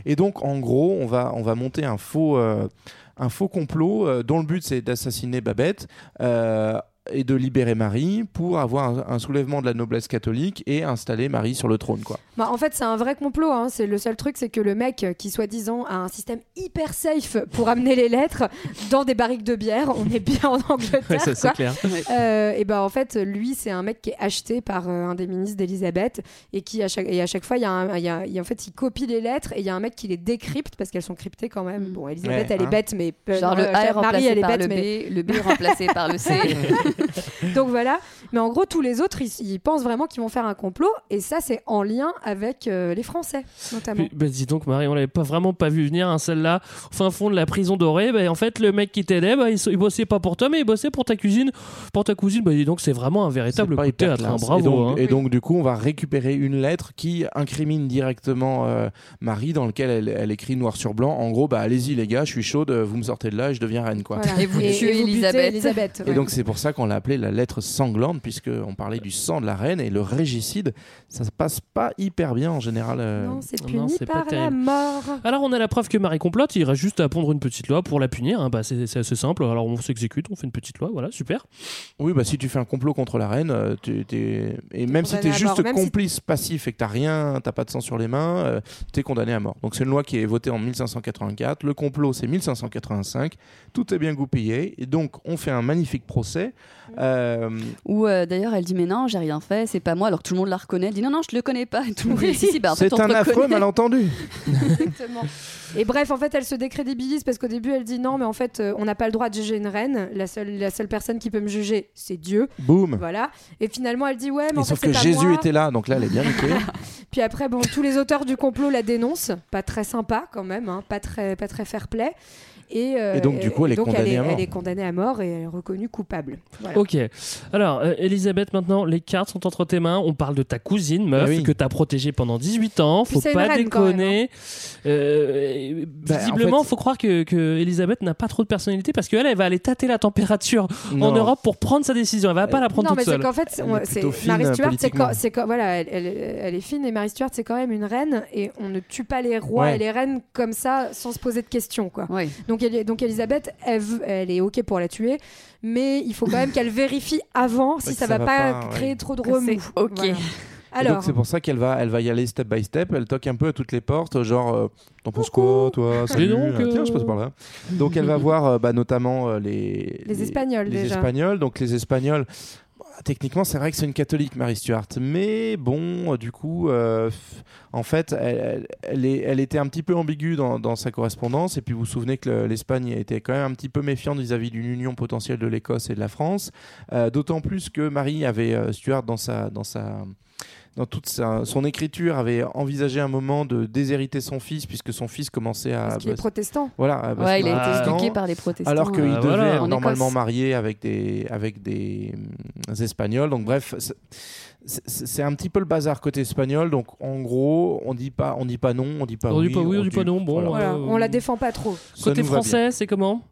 Et donc, en gros, on va, on va monter un faux, euh, complot euh, dont le but c'est d'assassiner Babette. Euh, et de libérer Marie pour avoir un, un soulèvement de la noblesse catholique et installer Marie sur le trône quoi. Bah, en fait, c'est un vrai complot. hein. C'est le seul truc, c'est que le mec euh, qui soi-disant a un système hyper safe pour amener les lettres (laughs) dans des barriques de bière, on est bien en Angleterre. Ouais, ça, c'est quoi. clair. Euh, et ben en fait, lui, c'est un mec qui est acheté par euh, un des ministres d'Elisabeth et qui à chaque et à chaque fois, il y a, un- il y a- il y a- en fait, il copie les lettres et il y a un mec qui les décrypte parce qu'elles sont cryptées quand même. Bon, Elisabeth, Ouais, elle est hein. bête, mais euh, Genre non, le euh, A est Marie, remplacé elle est par bête, le mais B, le B est remplacé par le C. (laughs) (laughs) donc voilà. Mais en gros, tous les autres, ils, ils pensent vraiment qu'ils vont faire un complot et ça, c'est en lien avec euh, les Français, notamment. Puis, bah, dis donc, Marie, on l'avait pas vraiment pas vu venir, hein, celle-là, au fin fond de la prison dorée. Bah, en fait, le mec qui t'aidait, bah, il, il bossait pas pour toi, mais il bossait pour ta cuisine. Pour ta cousine, bah, dis donc, c'est vraiment un véritable coup de hyper théâtre. hein, bravo. Et donc, hein. et donc, du coup, on va récupérer une lettre qui incrimine directement euh, Marie, dans laquelle elle, elle écrit noir sur blanc. En gros, bah allez-y les gars, je suis chaude, vous me sortez de là et je deviens reine quoi. Voilà. Et vous tuez Elisabeth. Elisabeth, Et ouais. donc c'est pour ça qu'on l'a appelée la lettre sanglante puisque on parlait du sang de la reine et le régicide, ça se passe pas hyper bien en général. euh, non, c'est non, puni c'est pas par la terrible. mort. Alors, on a la preuve que Marie complote, il reste juste à pondre une petite loi pour la punir. hein. Bah, c'est assez simple. Alors, on s'exécute, on fait une petite loi, voilà, super. Oui, bah si tu fais un complot contre la reine, euh, tu- et même si tu es juste si- complice passif et que t'as rien, t'as pas de sang sur les mains, euh, tu es condamné à mort. Donc c'est une loi qui est votée en 1584. Le complot c'est 1585. Tout est bien goupillé et donc on fait un magnifique procès. Euh, Ou euh, d'ailleurs, elle dit Mais non, j'ai rien fait, c'est pas moi, alors que tout le monde la reconnaît. Elle dit Non, non, je le connais pas. Et (laughs) tout le monde dit Si, si, bah en fait, c'est un affreux malentendu. (laughs) Exactement. Et bref, en fait, elle se décrédibilise parce qu'au début, elle dit non, mais en fait, euh, on n'a pas le droit de juger une reine. La seule, la seule personne qui peut me juger, c'est Dieu. Boum. Voilà. Et finalement, elle dit ouais, mais Et en sauf fait, que pas Jésus moi. était là, donc là elle est bien niquée. (laughs) Puis après, bon, tous les auteurs du complot la dénoncent. Pas très sympa quand même, hein, pas très, pas très fair play. Et, euh, Et donc, du coup, elle est donc, condamnée est, à mort. Elle est condamnée à mort et elle est reconnue coupable. Voilà. Ok. Alors, euh, Elisabeth, maintenant, les cartes sont entre tes mains. On parle de ta cousine, meuf, Ah oui. que t'as protégée pendant 18 ans. Puis Faut pas déconner. Euh, Bah, en visiblement, fait- faut croire que, que Elisabeth n'a pas trop de personnalité parce qu'elle, elle va aller tâter la température en Non. Europe pour prendre sa décision. Elle va pas la prendre non, mais toute c'est seule. qu'en fait, c'est- c'est fine, Marie Stuart, c'est quand, voilà, elle, elle- elle est fine et Marie Stuart, c'est quand même une reine et on ne tue pas les rois Ouais. et les reines comme ça sans se poser de questions, quoi. Donc, elle- donc Elisabeth, elle, elle est ok pour la tuer, mais il faut quand même qu'elle vérifie avant si ça, ça va, va pas, pas, ouais. créer trop de remous. c'est ok. Voilà. Et Alors, donc c'est pour ça qu'elle va, elle va y aller step by step. Elle toque un peu à toutes les portes, genre euh, t'en penses quoi, toi Salut, donc, ah, tiens, je euh, passe par là. Donc elle va (laughs) voir euh, bah, notamment euh, les, Les Espagnols, les déjà. Espagnols. Donc les Espagnols, techniquement, c'est vrai que c'est une catholique, Marie Stuart. Mais bon, euh, du coup, euh, en fait, elle, était un petit peu ambiguë dans, dans sa correspondance. Et puis, vous vous souvenez que le- l'Espagne était quand même un petit peu méfiante vis-à-vis d'une union potentielle de l'Écosse et de la France. Euh, D'autant plus que Marie avait Stuart dans sa. Dans sa dans toute sa- son écriture, avait envisagé un moment de déshériter son fils, puisque son fils commençait à. Parce qu'il est protestant. Voilà. Ouais, il a été éduqué par les protestants. Alors qu'il euh, devait voilà. être En normalement Écosse. marié avec des, avec des hum, Espagnols. Donc, bref. c'est- un petit peu le bazar côté espagnol, donc en gros, on dit pas, on dit pas non, on dit pas On oui, dit pas oui, on dit pas non, bon, voilà. Voilà, Euh, on la défend pas trop. Ça Côté français, c'est comment?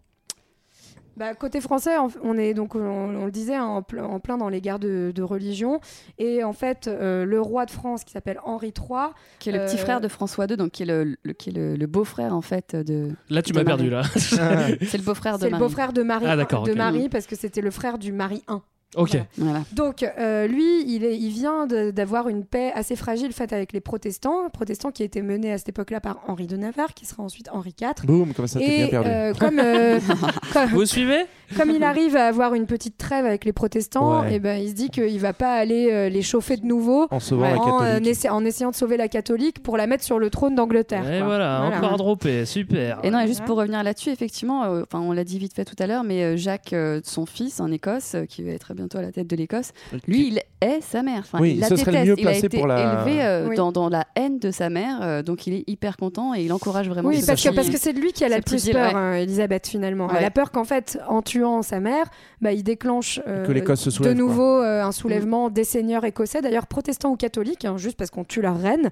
Bah, côté français, on- est donc, on, on le disait, hein, en, ple- en plein dans les guerres de, de religion. Et en fait, euh, le roi de France, qui s'appelle Henri III, Qui est le petit euh, frère de François II, donc qui est le, le- qui est le, le beau-frère en fait de. Là, tu m'as Marie. perdu, là. (laughs) C'est le beau-frère de c'est le Marie. beau-frère de Marie, Ah, de. Marie parce que c'était le frère du Marie I. Ok. Voilà. Donc, euh, lui, il, est, il vient d'avoir une paix assez fragile faite avec les protestants, protestants qui été menés à cette époque-là par Henri de Navarre, qui sera ensuite Henri IV. Boum, comme ça, t'es bien perdu. euh, comme, euh, (laughs) comme, Vous suivez? comme il arrive à avoir une petite trêve avec les protestants, Ouais. et ben, il se dit qu'il va pas aller euh, les chauffer de nouveau En sauvant la en, euh, catholique. essa- en essayant de sauver la catholique pour la mettre sur le trône d'Angleterre. Et quoi. voilà, encore droppé, super. Et non, et juste pour revenir là-dessus, effectivement, euh, enfin, on l'a dit vite fait tout à l'heure, mais euh, Jacques, euh, son fils en Écosse, euh, qui va être bientôt à la tête de l'Écosse, lui, il est sa mère. Enfin, Oui, il la ce serait le déteste. mieux il a été pour la- élevé euh, Oui. dans, dans la haine de sa mère, euh, donc il est hyper content et il encourage vraiment. Oui, parce que, parce que c'est de lui qui a la plus peur, ouais. hein, Elisabeth, finalement. Elle a peur qu'en fait, en tuant sa mère, bah, il déclenche euh, Que l'Écosse se de soulève, nouveau euh, un soulèvement des seigneurs écossais, d'ailleurs protestants ou catholiques, hein, juste parce qu'on tue leur reine.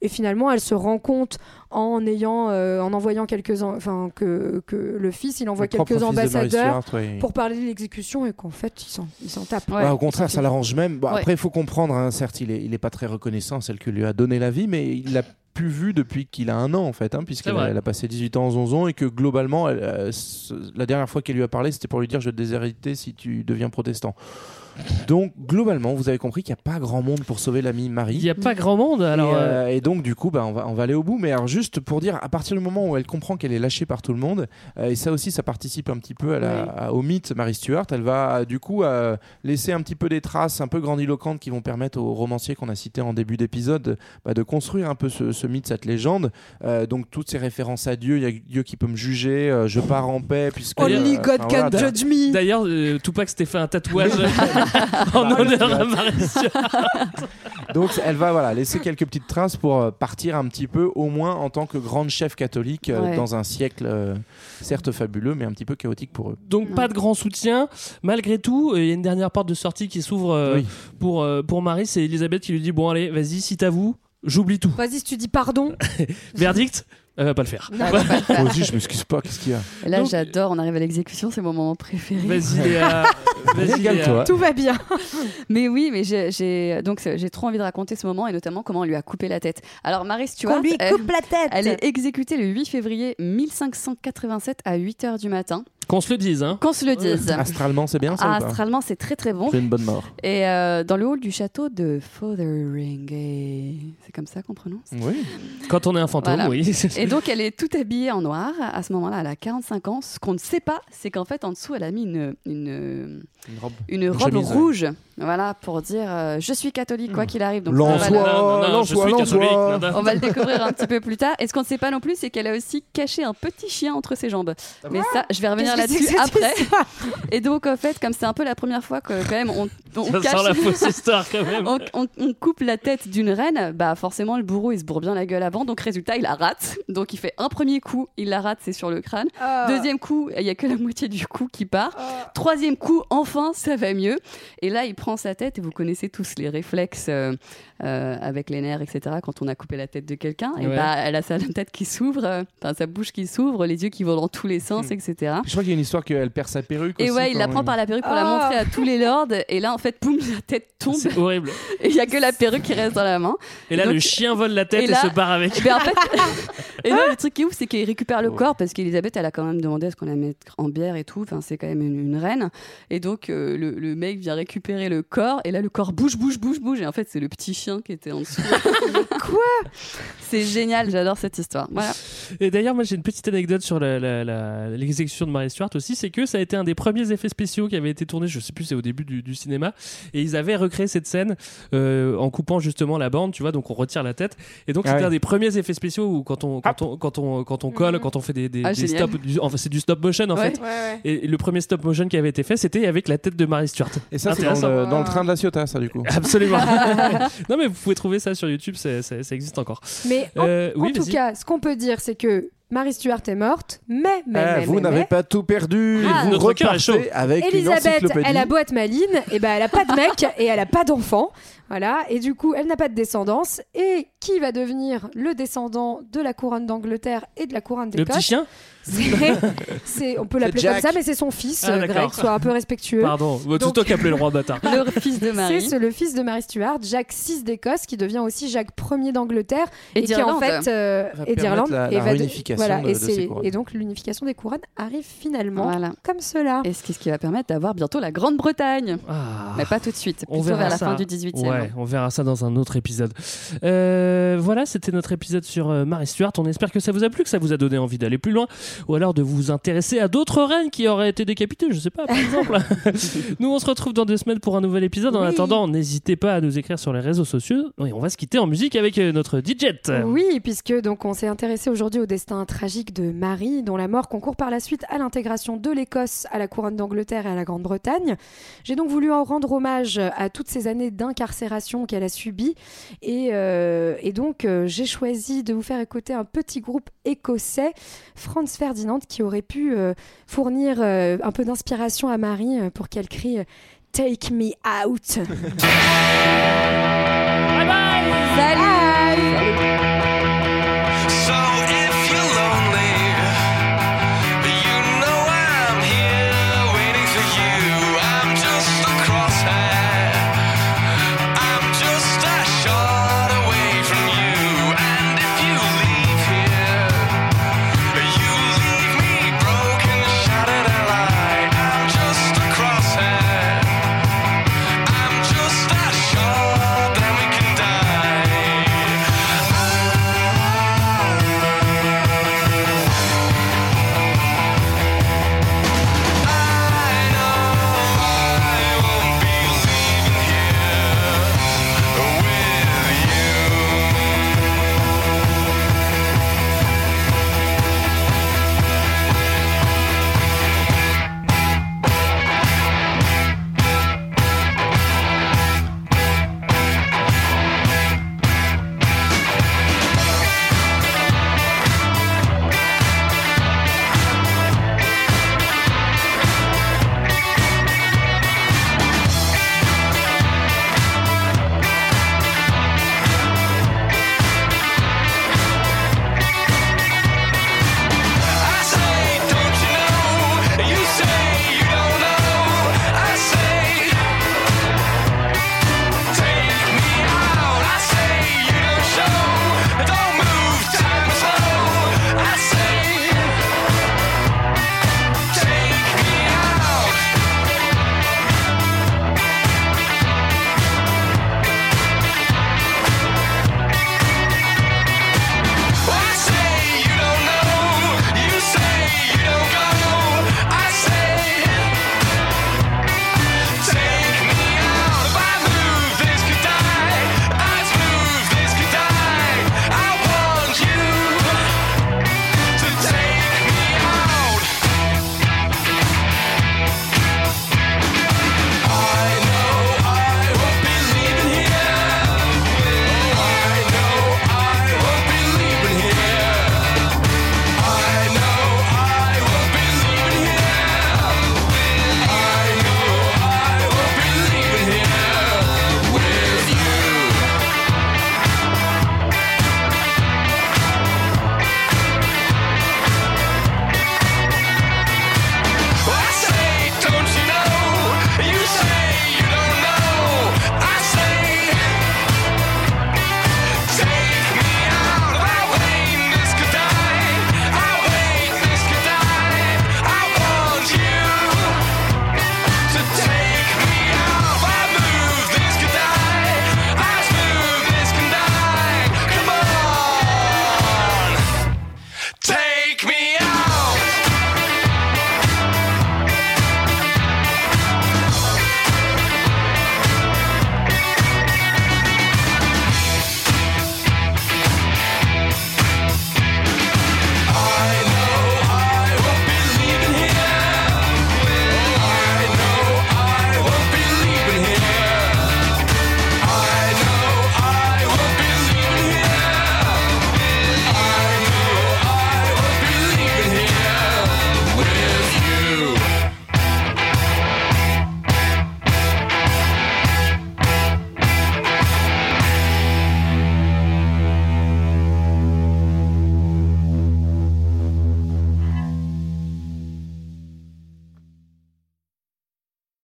Et finalement, elle se rend compte en ayant, euh, en envoyant quelques, en- enfin que, que le fils, il envoie Le quelques ambassadeurs Stuart, pour parler de l'exécution et qu'en fait, il s'en, il s'en tape. Bah, au contraire, ça l'arrange même. Bon, Ouais. Après, il faut comprendre, hein, certes, il est, il est pas très reconnaissant, celle qui lui a donné la vie, mais il l'a plus vu depuis qu'il a un an, en fait, hein, puisqu'elle a, passé 18 ans en zonzon et que globalement, elle, euh, la dernière fois qu'elle lui a parlé, c'était pour lui dire Je vais te déshériter si tu deviens protestant. Donc, globalement, vous avez compris qu'il n'y a pas grand monde pour sauver l'ami Marie. Il n'y a pas grand monde, alors. et, euh, euh, et donc du coup bah, on, va, on va aller au bout mais alors juste pour dire à partir du moment où elle comprend qu'elle est lâchée par tout le monde euh, et ça aussi ça participe un petit peu à la- Oui. à- au mythe Marie Stuart elle va du coup euh, laisser un petit peu des traces un peu grandiloquentes qui vont permettre aux romanciers qu'on a cités en début d'épisode bah, de construire un peu ce, ce mythe cette légende Euh, donc toutes ces références à Dieu il y a Dieu qui peut me juger euh, je pars en paix puisque Only euh, God enfin, can voilà, judge me. D'ailleurs, euh, Tupac s'était fait un tatouage (laughs) (laughs) en honneur à Marie Stuart. (laughs) Donc elle va voilà laisser quelques petites traces pour euh, partir un petit peu au moins en tant que grande chef catholique euh, Ouais. dans un siècle euh, certes fabuleux mais un petit peu chaotique pour eux. Donc pas de grand soutien. Malgré tout, euh, il y a une dernière porte de sortie qui s'ouvre euh, Oui. pour, euh, pour Marie. C'est Elisabeth qui lui dit Bon, allez, vas-y, si t'avoues, j'oublie tout. Vas-y, si tu dis pardon. (laughs) Verdict? Elle va pas le faire. Non. Moi aussi (laughs) je m'excuse pas qu'est-ce qu'il y a Et là, Donc- j'adore, on arrive à l'exécution, c'est mon moment préféré. Vas-y, Léa. (laughs) Vas-y. Léa. Tout va bien. (laughs) Mais oui, mais j'ai- j'ai donc j'ai trop envie de raconter ce moment et notamment comment on lui a coupé la tête. Alors Marie Stuart, Qu'on lui elle, coupe la tête. elle est exécutée le 8 février 1587 à 8h du matin. Qu'on se le dise, hein. Qu'on se le dise. Astralement c'est bien ça astralement, c'est très très bon. C'est une bonne mort. Et euh, dans le hall du château de Fotheringay, c'est comme ça qu'on prononce Oui. Quand on est un fantôme, Voilà. oui. (laughs) Et donc elle est toute habillée en noir. À ce moment-là, elle a 45 ans. Ce qu'on ne sait pas, c'est qu'en fait en dessous, elle a mis une, une, Une robe. une robe chemise, ouais. rouge. Voilà, pour dire euh, je suis catholique, quoi qu'il arrive. Donc soit, voilà. Nada. On va le découvrir un petit peu plus tard. Et ce qu'on ne sait pas non plus, c'est qu'elle a aussi caché un petit chien entre ses jambes. Mais ça, je vais revenir là-dessus après. Et donc, en fait, comme c'est un peu la première fois que quand même on, on Ça cache- sent la fausse histoire quand même. on, on- on coupe la tête d'une reine, bah forcément le bourreau il se bourre bien la gueule avant, donc résultat il la rate. Donc il fait un premier coup, il la rate, c'est sur le crâne. Ah. Deuxième coup, il y a que la moitié du cou qui part. Troisième coup, enfin ça va mieux. Et là il prend sa tête et vous connaissez tous les réflexes euh, euh, avec les nerfs, etc. Quand on a coupé la tête de quelqu'un, et bah elle a sa tête qui s'ouvre, euh, enfin sa bouche qui s'ouvre, les yeux qui vont dans tous les Hmm. sens, etc. Je crois qu'il y a une histoire qu'elle perd sa perruque Et aussi, ouais, il la prend par la perruque pour la Ah. montrer à tous les lords. Et là, en fait, poum, la tête tombe. C'est horrible. (laughs) Et il y a que la perruque qui reste dans la main. Et là, Donc- le chien vole la tête et et, là- se barre avec. Et ben en fait, (laughs) (laughs) et non, le truc qui est ouf, c'est qu'il récupère le corps parce qu'Elisabeth, elle a quand même demandé à ce qu'on la mette en bière et tout. Enfin, c'est quand même une, une reine. Et donc, euh, le, le mec vient récupérer le le corps, et là le corps bouge, bouge, bouge, bouge, et en fait c'est le petit chien qui était en dessous. (laughs) Quoi? C'est génial, j'adore cette histoire. Voilà. Et d'ailleurs, moi j'ai une petite anecdote sur l'exécution de Mary Stuart aussi, c'est que ça a été un des premiers effets spéciaux qui avait été tourné, je sais plus, c'est au début du, du cinéma, et ils avaient recréé cette scène euh, en coupant justement la bande, tu vois, donc on retire la tête, et donc Ah c'était ouais. un des premiers effets spéciaux où quand on quand on quand on quand on colle, quand on fait des, des, Ah, des stop, du- enfin c'est du stop motion en Ouais. fait. Ouais, ouais. Et le premier stop motion qui avait été fait, c'était avec la tête de Mary Stuart. Et ça, c'est dans le, dans le train de la Ciotat, ça, du coup. (laughs) Absolument. (laughs) non mais vous pouvez trouver ça sur YouTube, ça existe encore. Mais en, Euh, en oui, tout cas, ce qu'on peut dire, c'est que Marie Stuart est morte, mais, mais, Eh, mais, vous mais, n'avez mais, pas tout perdu. Ah. vous Notre cœur est repartez chaud. avec Elisabeth, elle a beau être maline, et ben elle a pas de mec et elle a pas d'enfant. Voilà, et du coup, elle n'a pas de descendance. Et qui va devenir le descendant de la couronne d'Angleterre et de la couronne Le d'Écosse petit chien C'est- c'est- on peut l'appeler C'est comme ça, mais c'est son fils, Ah. Greg, sois un peu respectueux. Pardon, c'est Donc- toi qui appelais le roi bâtard. Le fils de C'est Marie. ce- le fils de Marie Stuart, Jacques VI d'Écosse, qui devient aussi Jacques Ier d'Angleterre Et qui en fait euh, Va et d'Irlande et la va voilà de- et de ces c'est couronnes. et donc l'unification des couronnes arrive finalement Voilà. comme cela. Et ce qui ce qui va permettre d'avoir bientôt la Grande-Bretagne. Ah. Mais pas tout de suite, On verra vers la ça. fin du 18e. Ouais, on verra ça dans un autre épisode. Euh, voilà, c'était notre épisode sur euh, Mary Stuart. On espère que ça vous a plu, que ça vous a donné envie d'aller plus loin, ou alors de vous intéresser à d'autres reines qui auraient été décapitées, je sais pas, par exemple. (laughs) (laughs) nous, on se retrouve dans deux semaines pour un nouvel épisode. En Oui. attendant, n'hésitez pas à nous écrire sur les réseaux sociaux. Et on va se quitter en musique avec euh, notre DJ. Oui, puisque donc on s'est intéressé aujourd'hui au destin tragique de Marie, dont la mort concourt par la suite à l'intégration de l'Écosse à la couronne d'Angleterre et à la Grande-Bretagne. J'ai donc voulu en rendre hommage à toutes ces années d'incarcération qu'elle a subies, et, euh, et donc euh, j'ai choisi de vous faire écouter un petit groupe écossais, Franz Ferdinand, qui aurait pu euh, fournir un peu d'inspiration à Marie pour qu'elle crie Take me out. Bye bye Salut